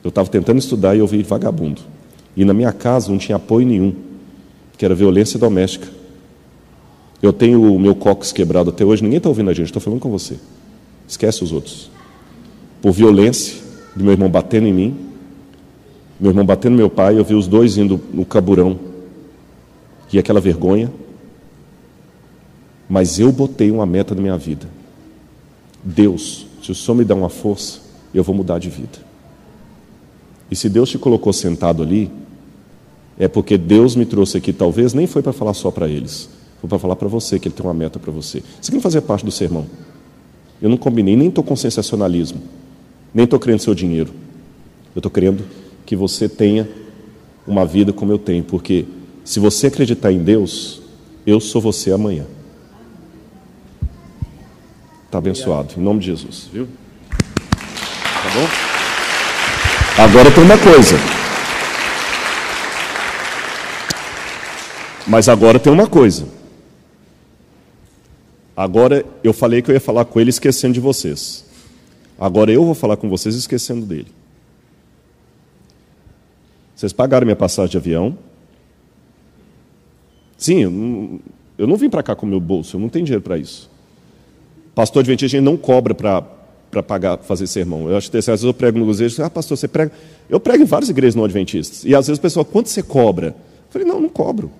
Eu estava tentando estudar e eu ouvi vagabundo. E na minha casa não tinha apoio nenhum, que era violência doméstica. Eu tenho o meu cox quebrado até hoje, ninguém está ouvindo a gente, estou falando com você. Esquece os outros. Por violência, do meu irmão batendo em mim, meu irmão batendo no meu pai, eu vi os dois indo no caburão. E aquela vergonha. Mas eu botei uma meta na minha vida. Deus, se o Senhor me dá uma força, eu vou mudar de vida. E se Deus te colocou sentado ali, é porque Deus me trouxe aqui, talvez nem foi para falar só para eles, foi para falar para você que Ele tem uma meta para você. Você quer fazer parte do sermão? Eu não combinei, nem estou com sensacionalismo. Nem estou querendo seu dinheiro. Eu estou querendo que você tenha uma vida como eu tenho, porque se você acreditar em Deus, eu sou você amanhã. Está abençoado, em nome de Jesus, viu? Tá bom? Agora tem uma coisa. Mas agora tem uma coisa. Agora eu falei que eu ia falar com ele esquecendo de vocês. Agora eu vou falar com vocês esquecendo dele. Vocês pagaram minha passagem de avião. Sim, eu não, eu não vim para cá com meu bolso, eu não tenho dinheiro para isso. Pastor adventista, a gente não cobra para pagar, fazer sermão. Eu acho que às vezes eu prego no igreja, ah, pastor, você prega. Eu prego em várias igrejas não adventistas. E às vezes o pessoal, quanto você cobra? Eu falei, não, não cobro.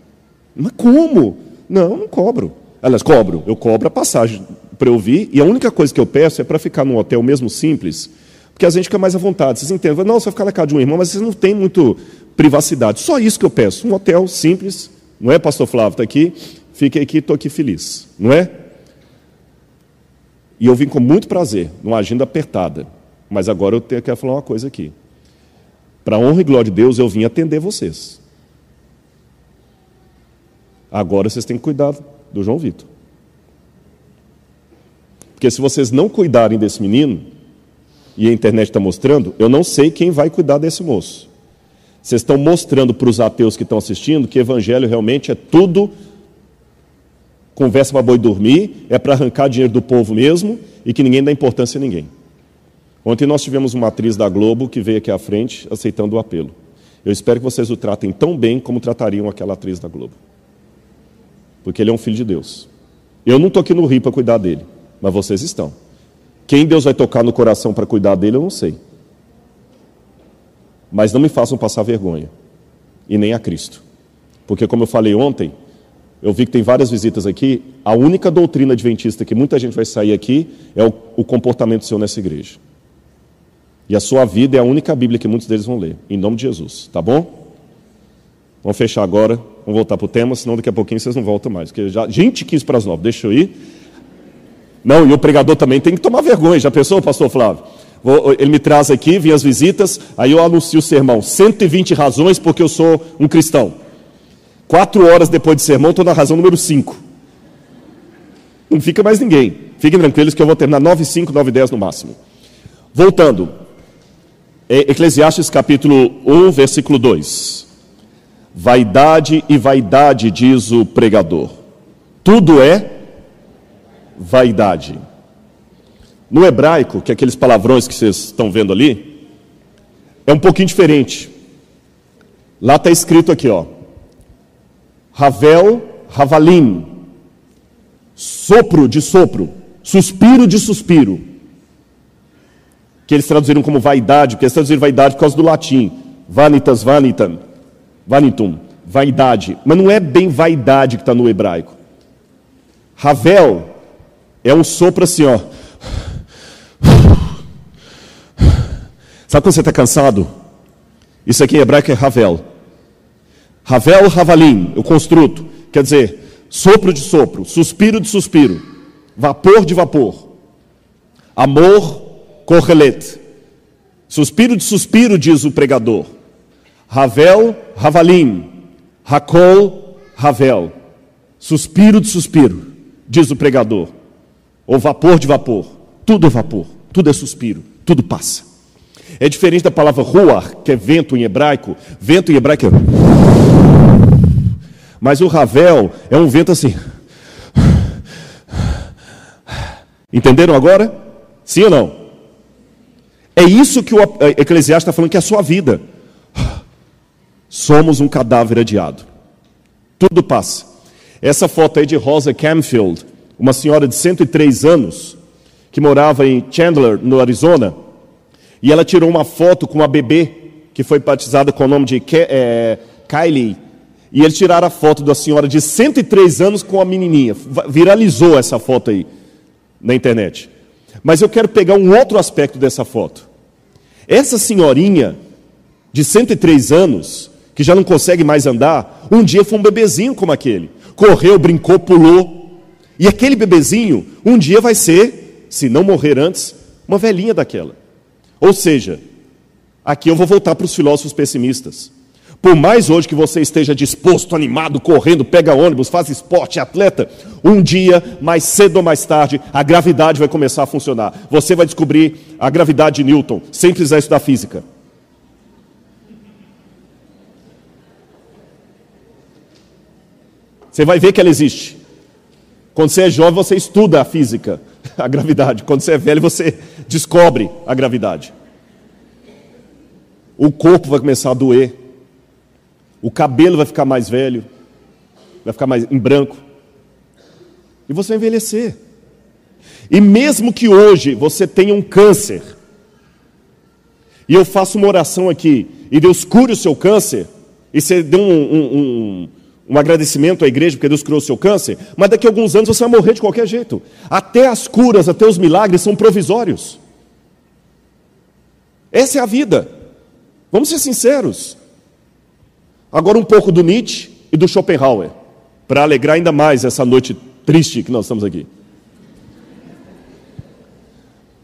Mas como? Não, não cobro. Aliás, cobro. Eu cobro a passagem para eu vir, e a única coisa que eu peço é para ficar num hotel mesmo simples, porque a gente fica mais à vontade. Vocês entendem? Não, você vai ficar na casa de um irmão, mas vocês não têm muito privacidade. Só isso que eu peço. Um hotel simples, não é, pastor Flávio? Está aqui, fiquei aqui, estou aqui feliz. Não é? E eu vim com muito prazer, numa agenda apertada. Mas agora eu quero falar uma coisa aqui. Para honra e glória de Deus, eu vim atender vocês. Agora vocês têm que cuidar do João Vitor. Porque se vocês não cuidarem desse menino, e a internet está mostrando, eu não sei quem vai cuidar desse moço. Vocês estão mostrando para os ateus que estão assistindo que evangelho realmente é tudo conversa para boi dormir, é para arrancar dinheiro do povo mesmo e que ninguém dá importância a ninguém. Ontem nós tivemos uma atriz da Globo que veio aqui à frente aceitando o apelo. Eu espero que vocês o tratem tão bem como tratariam aquela atriz da Globo porque ele é um filho de Deus. Eu não estou aqui no Rio para cuidar dele, mas vocês estão. Quem Deus vai tocar no coração para cuidar dele, eu não sei. Mas não me façam passar vergonha, e nem a Cristo. Porque, como eu falei ontem, eu vi que tem várias visitas aqui. A única doutrina adventista que muita gente vai sair aqui é o, o comportamento seu nessa igreja. E a sua vida é a única Bíblia que muitos deles vão ler, em nome de Jesus, tá bom? Vamos fechar agora, vamos voltar para o tema, senão daqui a pouquinho vocês não voltam mais. Porque já, gente quis para as nove, deixa eu ir. Não, e o pregador também tem que tomar vergonha. Já pensou, pastor Flávio? Ele me traz aqui, vem as visitas, aí eu anuncio o sermão. 120 razões porque eu sou um cristão. Quatro horas depois do sermão, estou na razão número 5. Não fica mais ninguém. Fiquem tranquilos que eu vou terminar 9, 5, 9, 10 no máximo. Voltando. É, Eclesiastes capítulo 1, versículo 2. Vaidade e vaidade, diz o pregador. Tudo é vaidade. No hebraico, que é aqueles palavrões que vocês estão vendo ali, é um pouquinho diferente. Lá está escrito aqui, ó. Ravel, Ravalim. Sopro de sopro. Suspiro de suspiro. Que eles traduziram como vaidade, porque eles traduziram vaidade por causa do latim. Vanitas, vanitam. Vanitum, vaidade. Mas não é bem vaidade que está no hebraico. Ravel é um sopro assim, ó. Sabe quando você está cansado? Isso aqui em hebraico é Ravel. Ravel, Ravalim, o construto. Quer dizer, sopro de sopro, suspiro de suspiro, vapor de vapor. Amor, correlet. Suspiro de suspiro, diz o pregador. Ravel, Ravalim, Racol, Ravel. Suspiro de suspiro, diz o pregador. Ou vapor de vapor. Tudo é vapor, tudo é suspiro, tudo passa. É diferente da palavra ruar, que é vento em hebraico. Vento em hebraico é. Mas o Ravel é um vento assim. Entenderam agora? Sim ou não? É isso que o Eclesiastes está falando que é a sua vida. Somos um cadáver adiado. Tudo passa. Essa foto aí de Rosa Camfield, uma senhora de 103 anos, que morava em Chandler, no Arizona, e ela tirou uma foto com uma bebê que foi batizada com o nome de é, Kylie. E eles tiraram a foto da senhora de 103 anos com a menininha. Viralizou essa foto aí na internet. Mas eu quero pegar um outro aspecto dessa foto. Essa senhorinha de 103 anos, que já não consegue mais andar, um dia foi um bebezinho como aquele. Correu, brincou, pulou. E aquele bebezinho, um dia vai ser, se não morrer antes, uma velhinha daquela. Ou seja, aqui eu vou voltar para os filósofos pessimistas. Por mais hoje que você esteja disposto, animado, correndo, pega ônibus, faz esporte, atleta, um dia, mais cedo ou mais tarde, a gravidade vai começar a funcionar. Você vai descobrir a gravidade de Newton, sem precisar estudar física. Você vai ver que ela existe. Quando você é jovem, você estuda a física, a gravidade. Quando você é velho, você descobre a gravidade. O corpo vai começar a doer o cabelo vai ficar mais velho, vai ficar mais em branco, e você vai envelhecer. E mesmo que hoje você tenha um câncer, e eu faço uma oração aqui, e Deus cure o seu câncer, e você dê um, um, um, um agradecimento à igreja porque Deus curou o seu câncer, mas daqui a alguns anos você vai morrer de qualquer jeito. Até as curas, até os milagres são provisórios. Essa é a vida. Vamos ser sinceros. Agora, um pouco do Nietzsche e do Schopenhauer, para alegrar ainda mais essa noite triste que nós estamos aqui.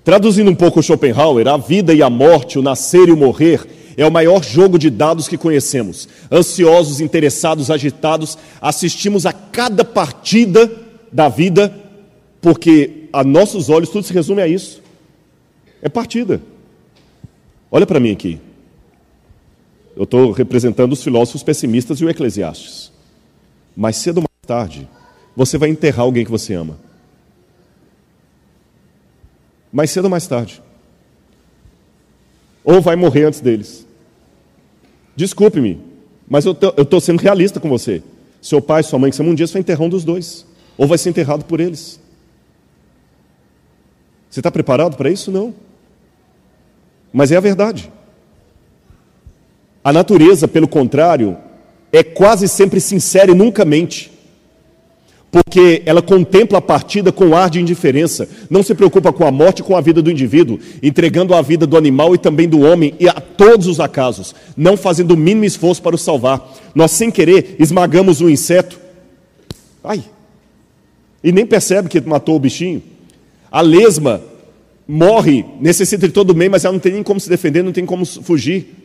Traduzindo um pouco o Schopenhauer, a vida e a morte, o nascer e o morrer, é o maior jogo de dados que conhecemos. Ansiosos, interessados, agitados, assistimos a cada partida da vida, porque a nossos olhos tudo se resume a isso. É partida. Olha para mim aqui. Eu estou representando os filósofos pessimistas e o Eclesiastes. Mais cedo ou mais tarde, você vai enterrar alguém que você ama. Mais cedo ou mais tarde. Ou vai morrer antes deles. Desculpe-me, mas eu estou sendo realista com você. Seu pai, sua mãe, que são dia, você vai enterrar um dos dois. Ou vai ser enterrado por eles. Você está preparado para isso? Não. Mas é a verdade. A natureza, pelo contrário, é quase sempre sincera e nunca mente. Porque ela contempla a partida com ar de indiferença, não se preocupa com a morte com a vida do indivíduo, entregando a vida do animal e também do homem e a todos os acasos, não fazendo o mínimo esforço para o salvar. Nós, sem querer, esmagamos o inseto. Ai! E nem percebe que matou o bichinho. A lesma morre, necessita de todo o meio, mas ela não tem nem como se defender, não tem como fugir.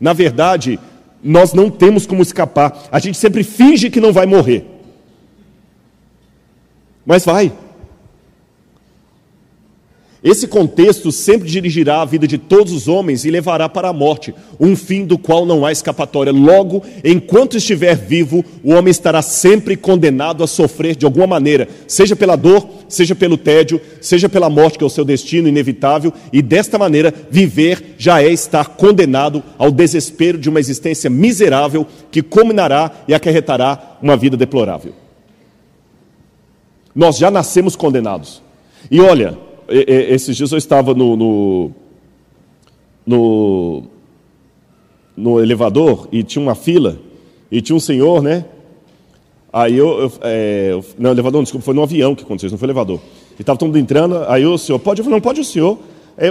Na verdade, nós não temos como escapar. A gente sempre finge que não vai morrer. Mas vai. Esse contexto sempre dirigirá a vida de todos os homens e levará para a morte, um fim do qual não há escapatória. Logo, enquanto estiver vivo, o homem estará sempre condenado a sofrer de alguma maneira, seja pela dor, seja pelo tédio, seja pela morte, que é o seu destino inevitável, e desta maneira, viver já é estar condenado ao desespero de uma existência miserável que culminará e acarretará uma vida deplorável. Nós já nascemos condenados. E olha, esses dias eu estava no, no, no, no, elevador e tinha uma fila e tinha um senhor, né? Aí eu, eu é, não, elevador, desculpa, foi no avião que aconteceu, não foi elevador. E estava todo mundo entrando, aí o senhor, pode? Eu falei, não, pode o senhor.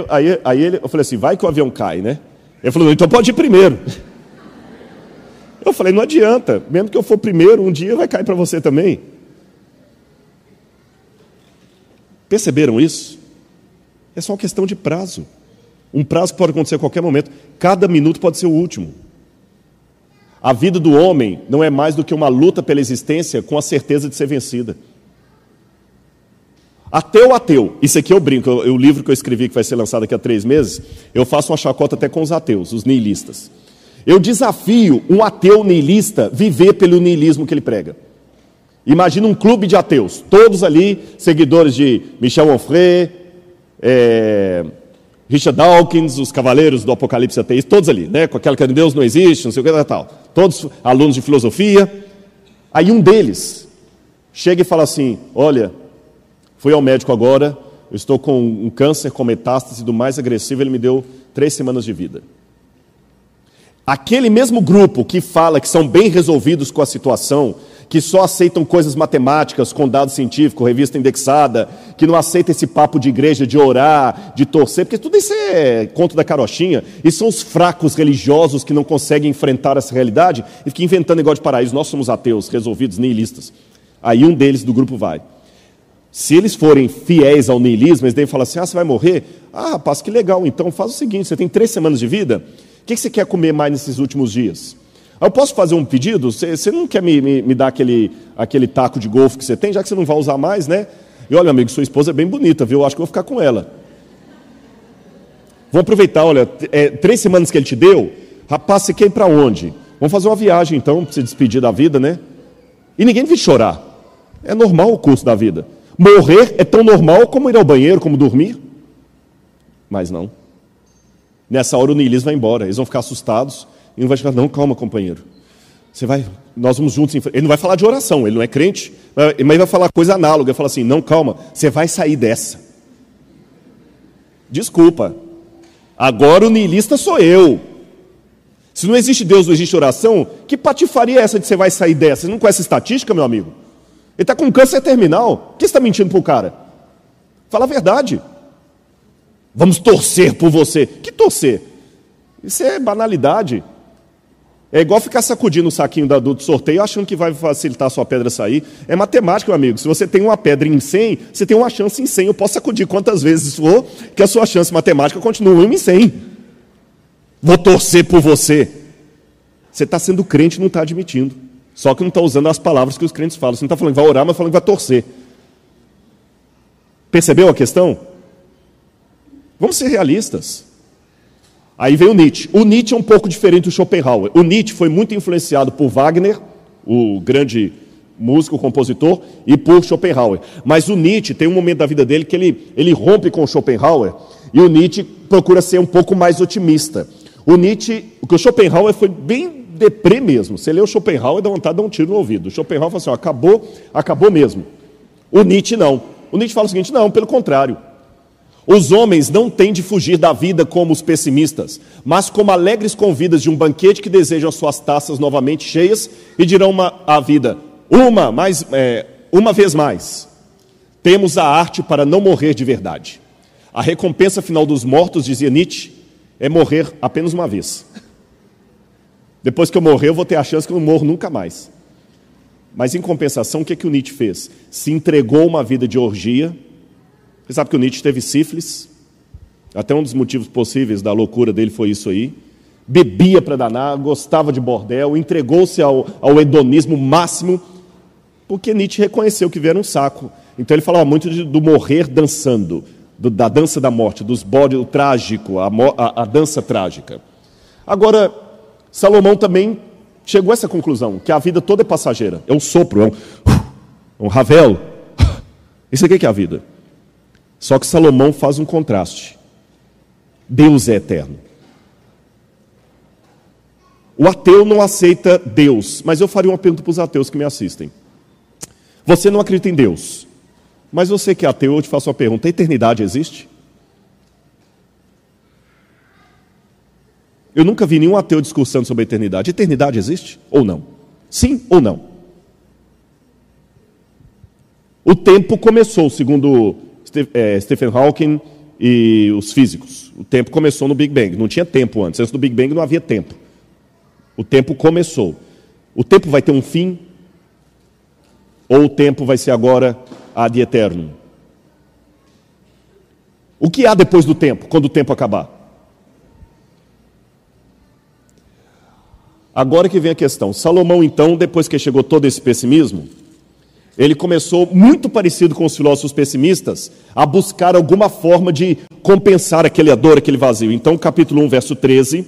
Aí, aí ele, eu falei assim, vai que o avião cai, né? Ele falou, então pode ir primeiro. Eu falei, não adianta, mesmo que eu for primeiro, um dia vai cair para você também. Perceberam isso? É só uma questão de prazo. Um prazo que pode acontecer a qualquer momento. Cada minuto pode ser o último. A vida do homem não é mais do que uma luta pela existência com a certeza de ser vencida. Ateu, ateu. Isso aqui eu brinco. O livro que eu escrevi, que vai ser lançado daqui a três meses, eu faço uma chacota até com os ateus, os niilistas. Eu desafio um ateu niilista viver pelo niilismo que ele prega. Imagina um clube de ateus, todos ali seguidores de Michel Onfray, é, Richard Dawkins, os cavaleiros do Apocalipse ateísta, todos ali, né? com aquela que Deus não existe, não sei o que tal. Todos alunos de filosofia. Aí um deles chega e fala assim: Olha, fui ao médico agora, eu estou com um câncer com metástase do mais agressivo, ele me deu três semanas de vida. Aquele mesmo grupo que fala que são bem resolvidos com a situação, que só aceitam coisas matemáticas com dado científico, revista indexada, que não aceita esse papo de igreja, de orar, de torcer, porque tudo isso é conto da carochinha, e são os fracos religiosos que não conseguem enfrentar essa realidade e ficam inventando negócio de paraíso. Nós somos ateus, resolvidos, nihilistas. Aí um deles do grupo vai. Se eles forem fiéis ao niilismo, eles devem falar assim: ah, você vai morrer? Ah, rapaz, que legal, então faz o seguinte: você tem três semanas de vida, o que você quer comer mais nesses últimos dias? Eu posso fazer um pedido? Você não quer me, me, me dar aquele, aquele taco de golfe que você tem, já que você não vai usar mais, né? E olha, amigo, sua esposa é bem bonita, viu? Eu acho que vou ficar com ela. Vou aproveitar, olha, é, três semanas que ele te deu, rapaz, você quer ir para onde? Vamos fazer uma viagem então, para se despedir da vida, né? E ninguém vai chorar. É normal o curso da vida. Morrer é tão normal como ir ao banheiro, como dormir. Mas não. Nessa hora o niilismo vai embora, eles vão ficar assustados e não vai chegar, não, calma, companheiro. Você vai, nós vamos juntos. Ele não vai falar de oração, ele não é crente, mas ele vai falar coisa análoga, vai falar assim: não, calma, você vai sair dessa. Desculpa, agora o niilista sou eu. Se não existe Deus, não existe oração, que patifaria é essa de você vai sair dessa? Você não conhece estatística, meu amigo? Ele está com câncer terminal. Por que você está mentindo para o cara? Fala a verdade. Vamos torcer por você. Que torcer? Isso é banalidade. É igual ficar sacudindo o saquinho do sorteio achando que vai facilitar a sua pedra sair. É matemática, meu amigo. Se você tem uma pedra em 100, você tem uma chance em 100. Eu posso sacudir quantas vezes for, que a sua chance matemática continua 1 em 100. Vou torcer por você. Você está sendo crente e não está admitindo. Só que não está usando as palavras que os crentes falam. Você não está falando que vai orar, mas falando que vai torcer. Percebeu a questão? Vamos ser realistas. Aí vem o Nietzsche. O Nietzsche é um pouco diferente do Schopenhauer. O Nietzsche foi muito influenciado por Wagner, o grande músico, compositor, e por Schopenhauer. Mas o Nietzsche tem um momento da vida dele que ele, ele rompe com o Schopenhauer e o Nietzsche procura ser um pouco mais otimista. O Nietzsche, o que o Schopenhauer foi bem deprê mesmo. Você lê o Schopenhauer dá vontade de dar um tiro no ouvido. O Schopenhauer fala assim: ó, acabou, acabou mesmo. O Nietzsche não. O Nietzsche fala o seguinte: não, pelo contrário. Os homens não têm de fugir da vida como os pessimistas, mas como alegres convidas de um banquete que desejam as suas taças novamente cheias e dirão uma, à vida: uma, mais, é, uma vez mais. Temos a arte para não morrer de verdade. A recompensa final dos mortos, dizia Nietzsche, é morrer apenas uma vez. Depois que eu morrer, eu vou ter a chance que eu não morro nunca mais. Mas em compensação, o que, é que o Nietzsche fez? Se entregou uma vida de orgia você sabe que o Nietzsche teve sífilis? Até um dos motivos possíveis da loucura dele foi isso aí. Bebia para danar, gostava de bordel, entregou-se ao, ao hedonismo máximo, porque Nietzsche reconheceu que era um saco. Então ele falava muito de, do morrer dançando, do, da dança da morte, dos bodes, o trágico, a, a, a dança trágica. Agora, Salomão também chegou a essa conclusão, que a vida toda é passageira, é um sopro, é um, um ravel. Isso aqui é, que é a vida. Só que Salomão faz um contraste. Deus é eterno. O ateu não aceita Deus, mas eu faria uma pergunta para os ateus que me assistem. Você não acredita em Deus, mas você que é ateu, eu te faço uma pergunta: a eternidade existe? Eu nunca vi nenhum ateu discursando sobre a eternidade. Eternidade existe ou não? Sim ou não? O tempo começou, segundo Stephen Hawking e os físicos. O tempo começou no Big Bang. Não tinha tempo antes. Antes do Big Bang não havia tempo. O tempo começou. O tempo vai ter um fim? Ou o tempo vai ser agora ad eterno? O que há depois do tempo, quando o tempo acabar? Agora que vem a questão. Salomão, então, depois que chegou todo esse pessimismo, ele começou, muito parecido com os filósofos pessimistas, a buscar alguma forma de compensar aquele dor, aquele vazio. Então, capítulo 1, verso 13,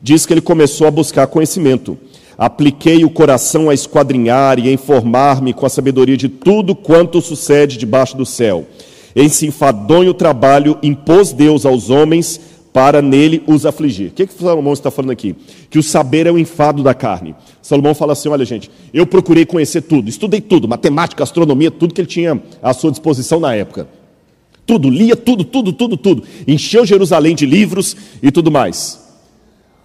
diz que ele começou a buscar conhecimento. Apliquei o coração a esquadrinhar e a informar-me com a sabedoria de tudo quanto sucede debaixo do céu. Esse enfadonho trabalho impôs Deus aos homens para nele os afligir. O que, que Salomão está falando aqui? Que o saber é o enfado da carne. Salomão fala assim: olha, gente, eu procurei conhecer tudo, estudei tudo, matemática, astronomia, tudo que ele tinha à sua disposição na época. Tudo, lia tudo, tudo, tudo, tudo. Encheu Jerusalém de livros e tudo mais.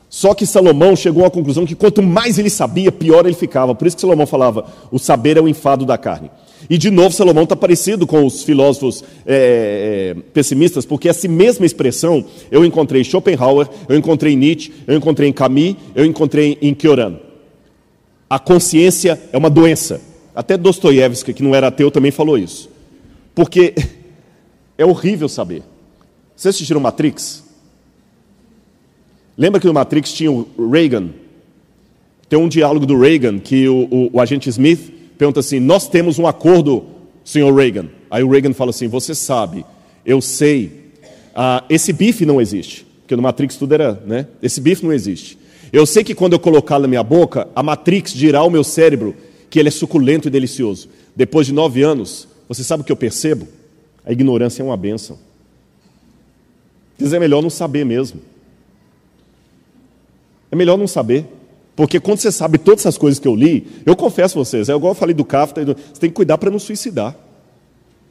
Só que Salomão chegou à conclusão que quanto mais ele sabia, pior ele ficava. Por isso que Salomão falava: o saber é o enfado da carne. E de novo, Salomão está parecido com os filósofos é, é, pessimistas, porque essa mesma expressão eu encontrei em Schopenhauer, eu encontrei em Nietzsche, eu encontrei em Camus, eu encontrei em Kioran. A consciência é uma doença. Até Dostoiévski, que não era ateu, também falou isso. Porque é horrível saber. Vocês assistiram Matrix? Lembra que no Matrix tinha o Reagan? Tem um diálogo do Reagan que o, o, o agente Smith pergunta assim: Nós temos um acordo, senhor Reagan. Aí o Reagan fala assim: Você sabe, eu sei, ah, esse bife não existe. Porque no Matrix tudo era, né? Esse bife não existe. Eu sei que quando eu colocar na minha boca, a Matrix dirá ao meu cérebro que ele é suculento e delicioso. Depois de nove anos, você sabe o que eu percebo? A ignorância é uma bênção. Dizer, é melhor não saber mesmo. É melhor não saber. Porque quando você sabe todas essas coisas que eu li, eu confesso a vocês, é igual eu falei do Kafka, você tem que cuidar para não suicidar.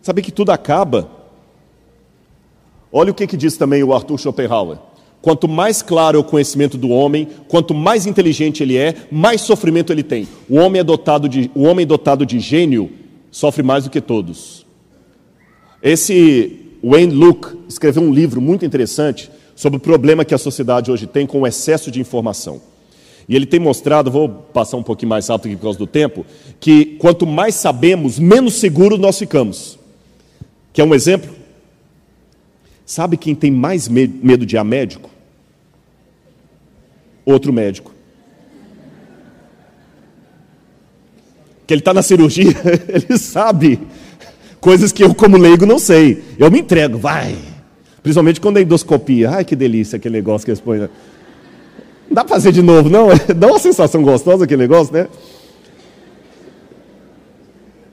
Saber que tudo acaba. Olha o que, que diz também o Arthur Schopenhauer. Quanto mais claro é o conhecimento do homem, quanto mais inteligente ele é, mais sofrimento ele tem. O homem, é dotado de, o homem dotado de gênio sofre mais do que todos. Esse Wayne Luke escreveu um livro muito interessante sobre o problema que a sociedade hoje tem com o excesso de informação. E ele tem mostrado, vou passar um pouquinho mais rápido aqui por causa do tempo, que quanto mais sabemos, menos seguros nós ficamos. Quer um exemplo? Sabe quem tem mais medo de ir a médico? Outro médico. Que ele está na cirurgia, ele sabe coisas que eu, como leigo, não sei. Eu me entrego, vai. Principalmente quando é endoscopia. Ai, que delícia aquele negócio que eles põem. Não dá para fazer de novo, não? Dá uma sensação gostosa aquele negócio, né?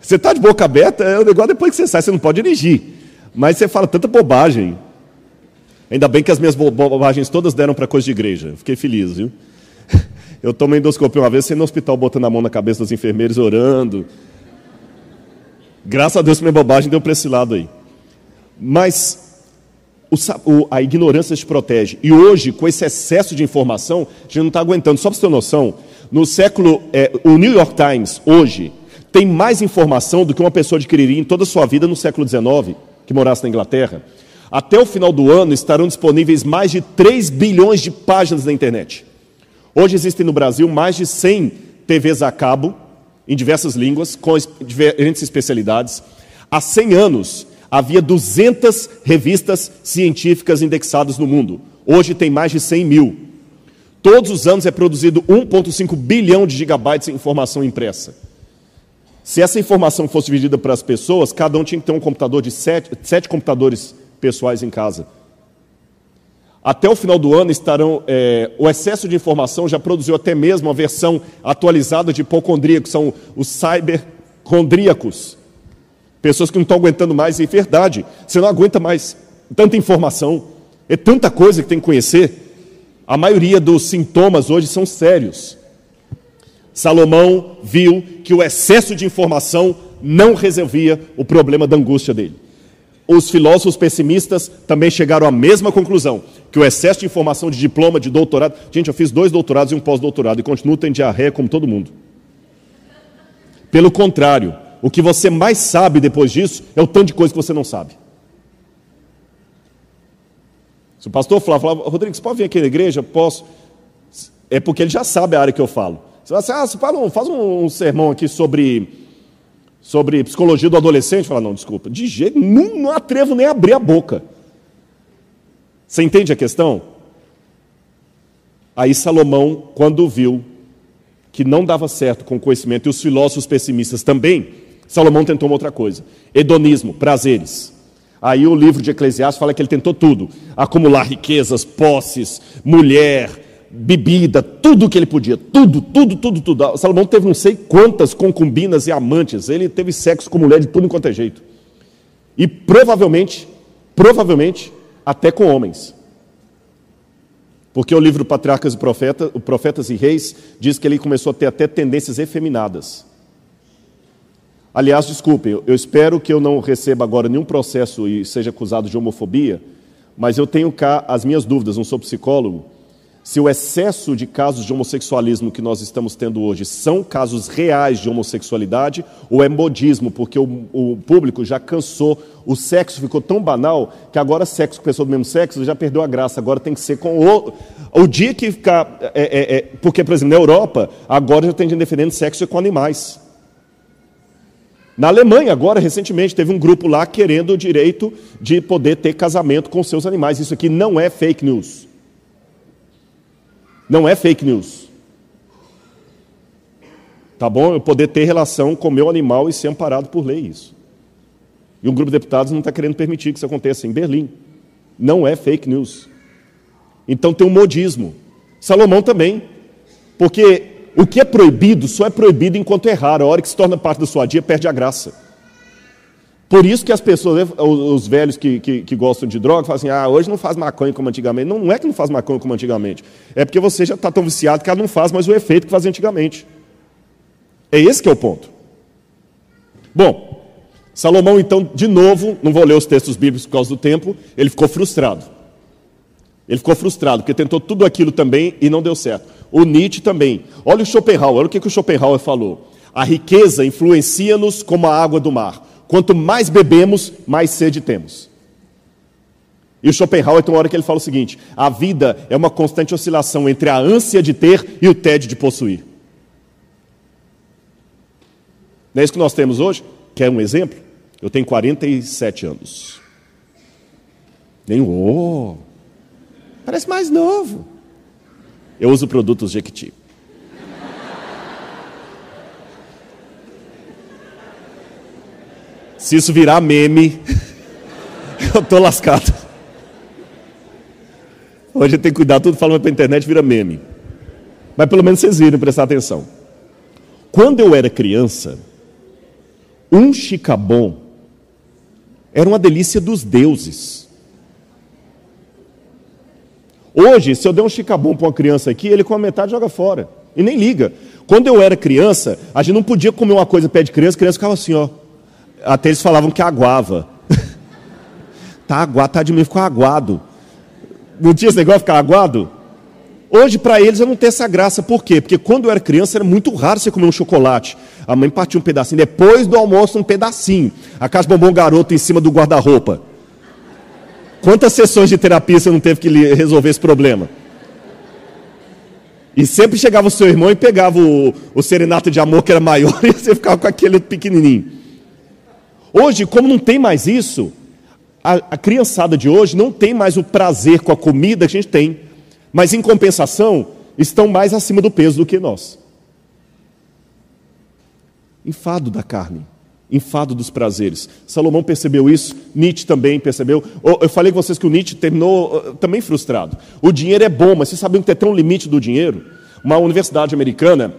Você está de boca aberta, é o negócio depois que você sai, você não pode dirigir. Mas você fala tanta bobagem. Ainda bem que as minhas bobagens todas deram para coisa de igreja. Fiquei feliz, viu? Eu tomei endoscopia uma vez, sendo no hospital, botando a mão na cabeça dos enfermeiros, orando. Graças a Deus minha bobagem deu para esse lado aí. Mas o, a ignorância te protege. E hoje, com esse excesso de informação, a gente não está aguentando. Só para você ter noção, no século. É, o New York Times, hoje, tem mais informação do que uma pessoa adquiriria em toda a sua vida no século XIX, que morasse na Inglaterra. Até o final do ano estarão disponíveis mais de 3 bilhões de páginas na internet. Hoje existem no Brasil mais de 100 TVs a cabo, em diversas línguas, com diferentes especialidades. Há 100 anos havia 200 revistas científicas indexadas no mundo. Hoje tem mais de 100 mil. Todos os anos é produzido 1,5 bilhão de gigabytes de informação impressa. Se essa informação fosse dividida para as pessoas, cada um tinha que ter um computador de sete, sete computadores pessoais em casa. Até o final do ano estarão. É, o excesso de informação já produziu até mesmo uma versão atualizada de hipocondríacos, são os cybercondríacos. Pessoas que não estão aguentando mais, e é verdade, você não aguenta mais tanta informação, é tanta coisa que tem que conhecer. A maioria dos sintomas hoje são sérios. Salomão viu que o excesso de informação não resolvia o problema da angústia dele. Os filósofos pessimistas também chegaram à mesma conclusão, que o excesso de informação de diploma, de doutorado. Gente, eu fiz dois doutorados e um pós-doutorado e continuo tendo diarreia como todo mundo. Pelo contrário, o que você mais sabe depois disso é o tanto de coisa que você não sabe. Se o pastor falar, falar Rodrigo, você pode vir aqui na igreja? Posso. É porque ele já sabe a área que eu falo. Você vai assim, ah, você fala, faz um, um sermão aqui sobre sobre psicologia do adolescente, fala, não, desculpa, de jeito não, não atrevo nem a abrir a boca. Você entende a questão? Aí Salomão, quando viu que não dava certo com o conhecimento, e os filósofos pessimistas também, Salomão tentou uma outra coisa: hedonismo, prazeres. Aí o livro de Eclesiastes fala que ele tentou tudo: acumular riquezas, posses, mulher, bebida, tudo que ele podia, tudo, tudo, tudo, tudo. Salomão teve não sei quantas concubinas e amantes, ele teve sexo com mulher de tudo enquanto é jeito. E provavelmente, provavelmente, até com homens. Porque o livro Patriarcas e Profetas, Profetas e Reis diz que ele começou a ter até tendências efeminadas. Aliás, desculpem, eu espero que eu não receba agora nenhum processo e seja acusado de homofobia, mas eu tenho cá as minhas dúvidas, não sou psicólogo, se o excesso de casos de homossexualismo que nós estamos tendo hoje são casos reais de homossexualidade ou é modismo, porque o, o público já cansou, o sexo ficou tão banal que agora sexo com pessoa do mesmo sexo já perdeu a graça, agora tem que ser com o. O dia que ficar. É, é, é, porque, por exemplo, na Europa, agora já tem gente defendendo sexo com animais. Na Alemanha, agora, recentemente, teve um grupo lá querendo o direito de poder ter casamento com seus animais. Isso aqui não é fake news. Não é fake news. Tá bom? Eu poder ter relação com meu animal e ser amparado por lei, isso. E um grupo de deputados não está querendo permitir que isso aconteça em Berlim. Não é fake news. Então tem um modismo. Salomão também. Porque o que é proibido só é proibido enquanto é raro. A hora que se torna parte da sua dia, perde a graça. Por isso que as pessoas, os velhos que, que, que, gostam de droga, falam assim: ah, hoje não faz maconha como antigamente. Não, não é que não faz maconha como antigamente. É porque você já está tão viciado que ela não faz mais o efeito que fazia antigamente. É esse que é o ponto. Bom, Salomão, então, de novo, não vou ler os textos bíblicos por causa do tempo, ele ficou frustrado. Ele ficou frustrado, porque tentou tudo aquilo também e não deu certo. O Nietzsche também. Olha o Schopenhauer, olha o que, que o Schopenhauer falou. A riqueza influencia-nos como a água do mar. Quanto mais bebemos, mais sede temos. E o Schopenhauer tem uma hora que ele fala o seguinte: a vida é uma constante oscilação entre a ânsia de ter e o tédio de possuir. Não é isso que nós temos hoje? Quer um exemplo? Eu tenho 47 anos. Nem oh, parece mais novo. Eu uso produtos Jequiti. Se isso virar meme, eu tô lascado. Hoje tenho que cuidar, tudo falando para a internet vira meme. Mas pelo menos vocês viram, prestar atenção. Quando eu era criança, um chicabom era uma delícia dos deuses. Hoje, se eu der um chicabom para uma criança aqui, ele com a metade joga fora. E nem liga. Quando eu era criança, a gente não podia comer uma coisa pé de criança, a criança ficava assim, ó. Até eles falavam que aguava. tá aguado, tá de mim, ficou aguado. Não tinha esse negócio de ficar aguado? Hoje, para eles, eu não tenho essa graça. Por quê? Porque quando eu era criança, era muito raro você comer um chocolate. A mãe partia um pedacinho. Depois do almoço, um pedacinho. A casa bombom garoto em cima do guarda-roupa. Quantas sessões de terapia você não teve que resolver esse problema? E sempre chegava o seu irmão e pegava o, o serenato de amor que era maior e você ficava com aquele pequenininho. Hoje, como não tem mais isso, a, a criançada de hoje não tem mais o prazer com a comida que a gente tem mas em compensação estão mais acima do peso do que nós. Enfado da carne, enfado dos prazeres. Salomão percebeu isso, Nietzsche também percebeu. Eu falei com vocês que o Nietzsche terminou também frustrado. O dinheiro é bom, mas vocês sabem que tem um limite do dinheiro? Uma universidade americana,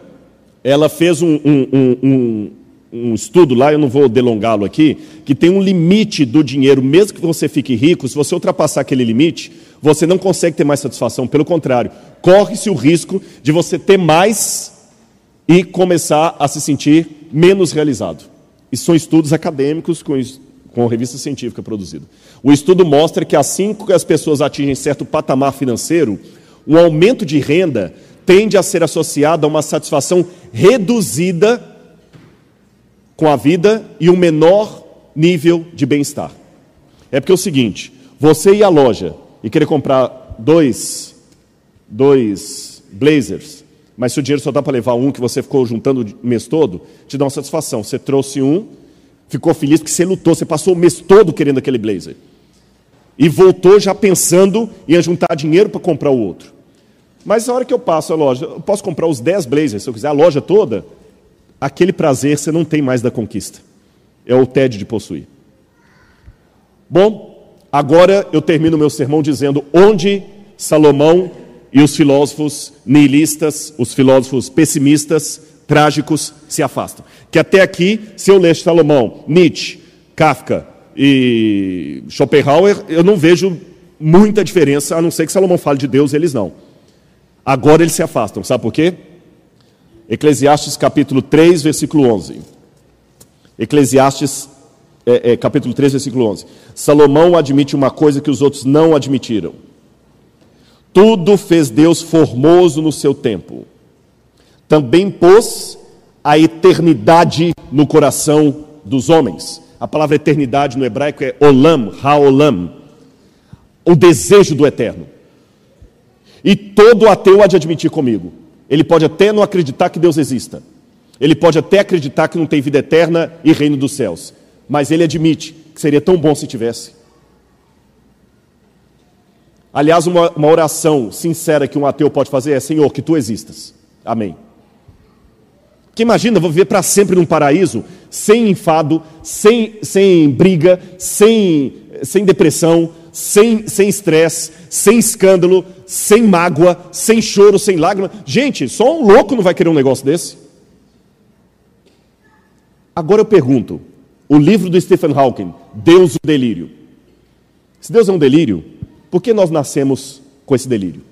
ela fez um, um, um, um estudo lá, eu não vou delongá-lo aqui, que tem um limite do dinheiro, mesmo que você fique rico, se você ultrapassar aquele limite, você não consegue ter mais satisfação, pelo contrário, corre-se o risco de você ter mais e começar a se sentir menos realizado. E são estudos acadêmicos com, com revista científica produzida. O estudo mostra que assim que as pessoas atingem certo patamar financeiro, um aumento de renda tende a ser associado a uma satisfação reduzida com a vida e um menor nível de bem-estar. É porque é o seguinte: você ir à loja e querer comprar dois, dois blazers, mas se o dinheiro só dá para levar um que você ficou juntando o mês todo, te dá uma satisfação. Você trouxe um, ficou feliz porque você lutou, você passou o mês todo querendo aquele blazer. E voltou já pensando em juntar dinheiro para comprar o outro. Mas na hora que eu passo a loja, eu posso comprar os 10 blazers, se eu quiser a loja toda, aquele prazer você não tem mais da conquista. É o tédio de possuir. Bom, Agora eu termino meu sermão dizendo onde Salomão e os filósofos nihilistas, os filósofos pessimistas, trágicos, se afastam. Que até aqui, se eu ler Salomão, Nietzsche, Kafka e Schopenhauer, eu não vejo muita diferença, a não ser que Salomão fale de Deus, eles não. Agora eles se afastam, sabe por quê? Eclesiastes capítulo 3, versículo 11. Eclesiastes é, é, capítulo 3, versículo 11. Salomão admite uma coisa que os outros não admitiram. Tudo fez Deus formoso no seu tempo. Também pôs a eternidade no coração dos homens. A palavra eternidade no hebraico é olam, haolam. O desejo do eterno. E todo ateu há de admitir comigo. Ele pode até não acreditar que Deus exista. Ele pode até acreditar que não tem vida eterna e reino dos céus, mas ele admite que seria tão bom se tivesse. Aliás, uma, uma oração sincera que um ateu pode fazer é: Senhor, que tu existas. Amém. Que imagina, vou viver para sempre num paraíso, sem enfado, sem, sem briga, sem, sem depressão, sem estresse, sem, sem escândalo, sem mágoa, sem choro, sem lágrima. Gente, só um louco não vai querer um negócio desse. Agora eu pergunto: o livro do Stephen Hawking, Deus o Delírio. Se Deus é um delírio, por que nós nascemos com esse delírio?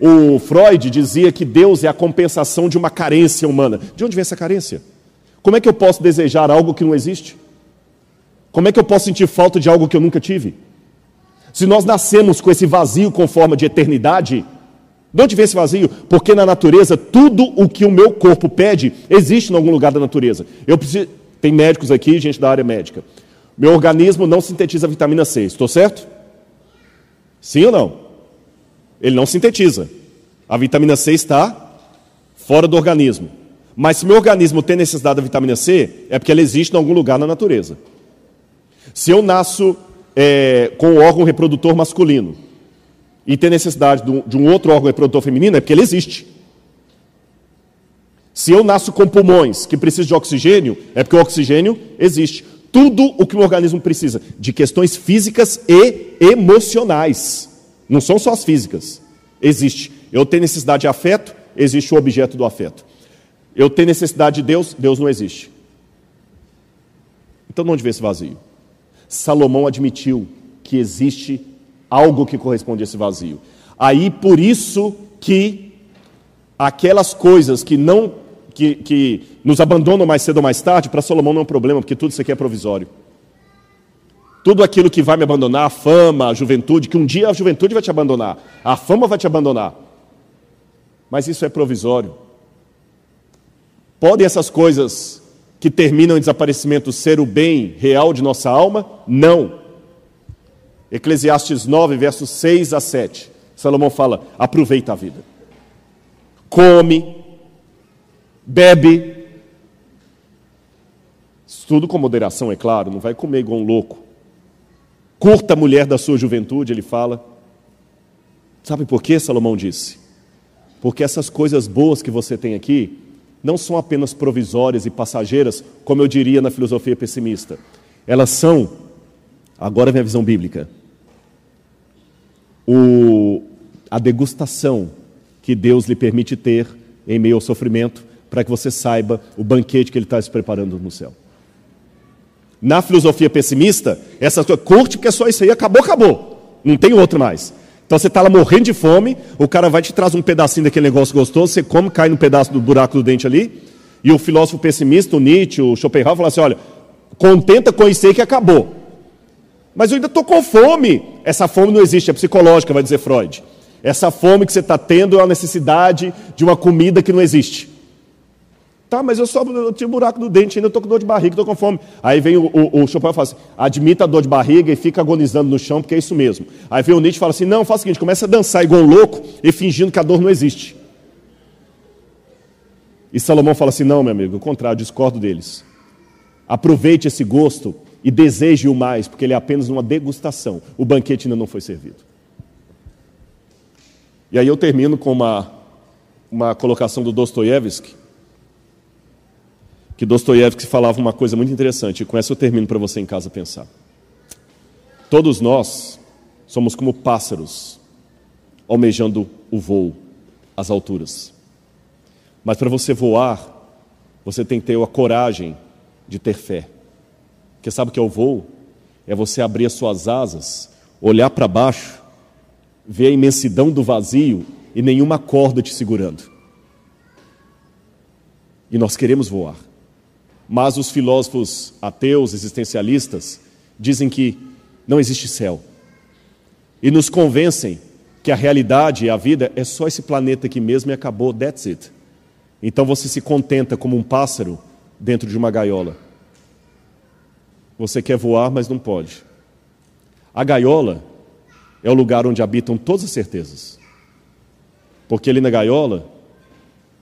O Freud dizia que Deus é a compensação de uma carência humana. De onde vem essa carência? Como é que eu posso desejar algo que não existe? Como é que eu posso sentir falta de algo que eu nunca tive? Se nós nascemos com esse vazio com forma de eternidade, de onde vem esse vazio? Porque na natureza, tudo o que o meu corpo pede existe em algum lugar da natureza. Eu preciso. Tem médicos aqui, gente da área médica. Meu organismo não sintetiza vitamina C, estou certo? Sim ou não? Ele não sintetiza. A vitamina C está fora do organismo. Mas se meu organismo tem necessidade da vitamina C, é porque ela existe em algum lugar na natureza. Se eu nasço é, com o órgão reprodutor masculino e tem necessidade de um, outro órgão reprodutor feminino, é porque ele existe. Se eu nasço com pulmões que precisam de oxigênio, é porque o oxigênio existe tudo o que o organismo precisa, de questões físicas e emocionais. Não são só as físicas. Existe. Eu tenho necessidade de afeto, existe o objeto do afeto. Eu tenho necessidade de Deus, Deus não existe. Então, de onde vem esse vazio? Salomão admitiu que existe algo que corresponde a esse vazio. Aí, por isso que aquelas coisas que não que, que nos abandonam mais cedo ou mais tarde, para Salomão não é um problema, porque tudo isso aqui é provisório. Tudo aquilo que vai me abandonar, a fama, a juventude, que um dia a juventude vai te abandonar, a fama vai te abandonar. Mas isso é provisório. Podem essas coisas que terminam em desaparecimento ser o bem real de nossa alma? Não. Eclesiastes 9, versos 6 a 7. Salomão fala: aproveita a vida. Come, bebe. Tudo com moderação, é claro, não vai comer igual um louco. Curta a mulher da sua juventude, ele fala. Sabe por que Salomão disse? Porque essas coisas boas que você tem aqui não são apenas provisórias e passageiras, como eu diria na filosofia pessimista. Elas são, agora vem a visão bíblica, o, a degustação que Deus lhe permite ter em meio ao sofrimento para que você saiba o banquete que ele está se preparando no céu. Na filosofia pessimista, essas coisas, curte porque é só isso aí, acabou, acabou. Não tem outro mais. Então você está lá morrendo de fome, o cara vai te trazer um pedacinho daquele negócio gostoso, você come, cai no pedaço do buraco do dente ali, e o filósofo pessimista, o Nietzsche, o Schopenhauer, fala assim: olha, contenta com isso aí que acabou. Mas eu ainda estou com fome. Essa fome não existe, é psicológica, vai dizer Freud. Essa fome que você está tendo é a necessidade de uma comida que não existe. Tá, mas eu só eu tinha um buraco no dente, ainda estou com dor de barriga, estou com fome. Aí vem o, o, o Chopin e fala assim: admita a dor de barriga e fica agonizando no chão, porque é isso mesmo. Aí vem o Nietzsche e fala assim: não, faz o seguinte, começa a dançar igual um louco e fingindo que a dor não existe. E Salomão fala assim: não, meu amigo, o contrário, discordo deles. Aproveite esse gosto e deseje o mais, porque ele é apenas uma degustação. O banquete ainda não foi servido. E aí eu termino com uma, uma colocação do Dostoiévski que Dostoiévski falava uma coisa muito interessante, e com essa eu termino para você em casa pensar. Todos nós somos como pássaros almejando o voo, as alturas. Mas para você voar, você tem que ter a coragem de ter fé. Porque sabe o que é o voo? É você abrir as suas asas, olhar para baixo, ver a imensidão do vazio e nenhuma corda te segurando. E nós queremos voar. Mas os filósofos ateus, existencialistas, dizem que não existe céu. E nos convencem que a realidade e a vida é só esse planeta aqui mesmo e acabou, that's it. Então você se contenta como um pássaro dentro de uma gaiola. Você quer voar, mas não pode. A gaiola é o lugar onde habitam todas as certezas. Porque ali na gaiola,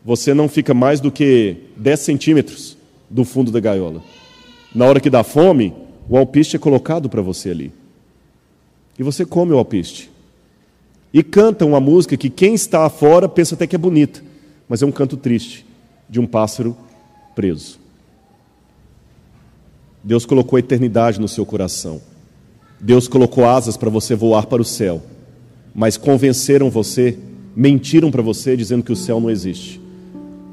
você não fica mais do que 10 centímetros do fundo da gaiola. Na hora que dá fome, o alpiste é colocado para você ali. E você come o alpiste. E canta uma música que quem está fora pensa até que é bonita, mas é um canto triste de um pássaro preso. Deus colocou a eternidade no seu coração. Deus colocou asas para você voar para o céu. Mas convenceram você, mentiram para você dizendo que o céu não existe.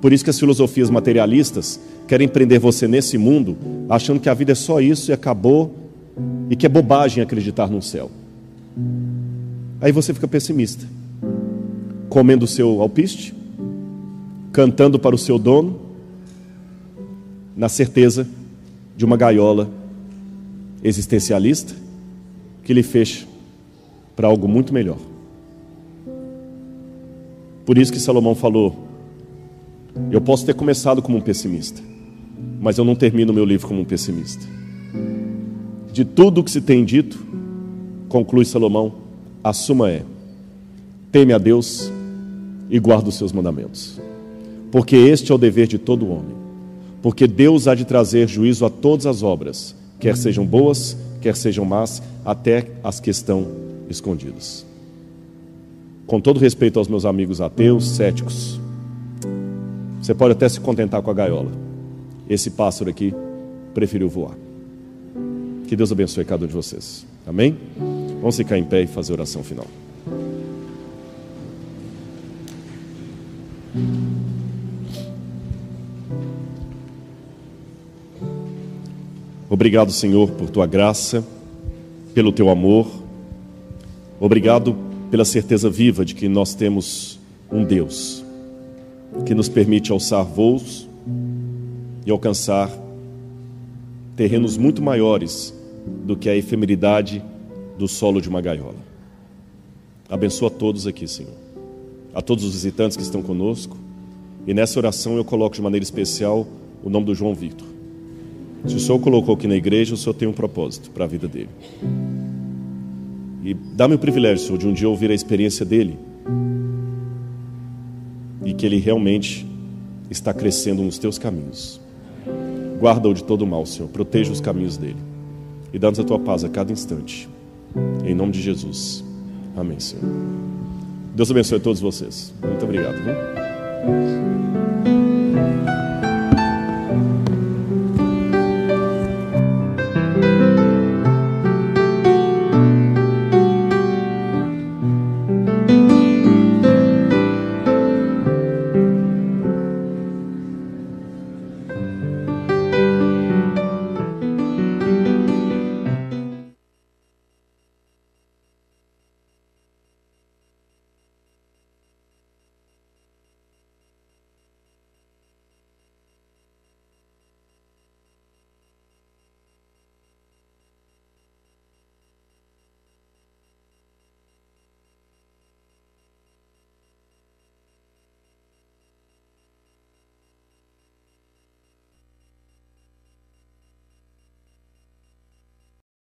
Por isso que as filosofias materialistas querem prender você nesse mundo, achando que a vida é só isso e acabou, e que é bobagem acreditar no céu. Aí você fica pessimista, comendo o seu alpiste, cantando para o seu dono, na certeza de uma gaiola existencialista que lhe fecha para algo muito melhor. Por isso que Salomão falou: Eu posso ter começado como um pessimista, mas eu não termino meu livro como um pessimista. De tudo o que se tem dito, conclui Salomão, a suma é: teme a Deus e guarda os seus mandamentos, porque este é o dever de todo homem porque Deus há de trazer juízo a todas as obras, quer sejam boas, quer sejam más, até as que estão escondidas. Com todo respeito aos meus amigos ateus, céticos, você pode até se contentar com a gaiola. Esse pássaro aqui preferiu voar. Que Deus abençoe cada um de vocês. Amém? Vamos ficar em pé e fazer oração final. Obrigado, Senhor, por tua graça, pelo teu amor. Obrigado pela certeza viva de que nós temos um Deus que nos permite alçar voos e alcançar terrenos muito maiores do que a efemeridade do solo de uma gaiola. Abençoa todos aqui, Senhor. A todos os visitantes que estão conosco. E nessa oração eu coloco de maneira especial o nome do João Victor. Se o Senhor colocou aqui na igreja, o Senhor tem um propósito para a vida dele. E dá-me o privilégio, Senhor, de um dia ouvir a experiência dele e que ele realmente está crescendo nos teus caminhos. Guarda-o de todo mal, Senhor. Proteja os caminhos dele. E dá-nos a tua paz a cada instante. Em nome de Jesus. Amém, Senhor. Deus abençoe a todos vocês. Muito obrigado. Viu?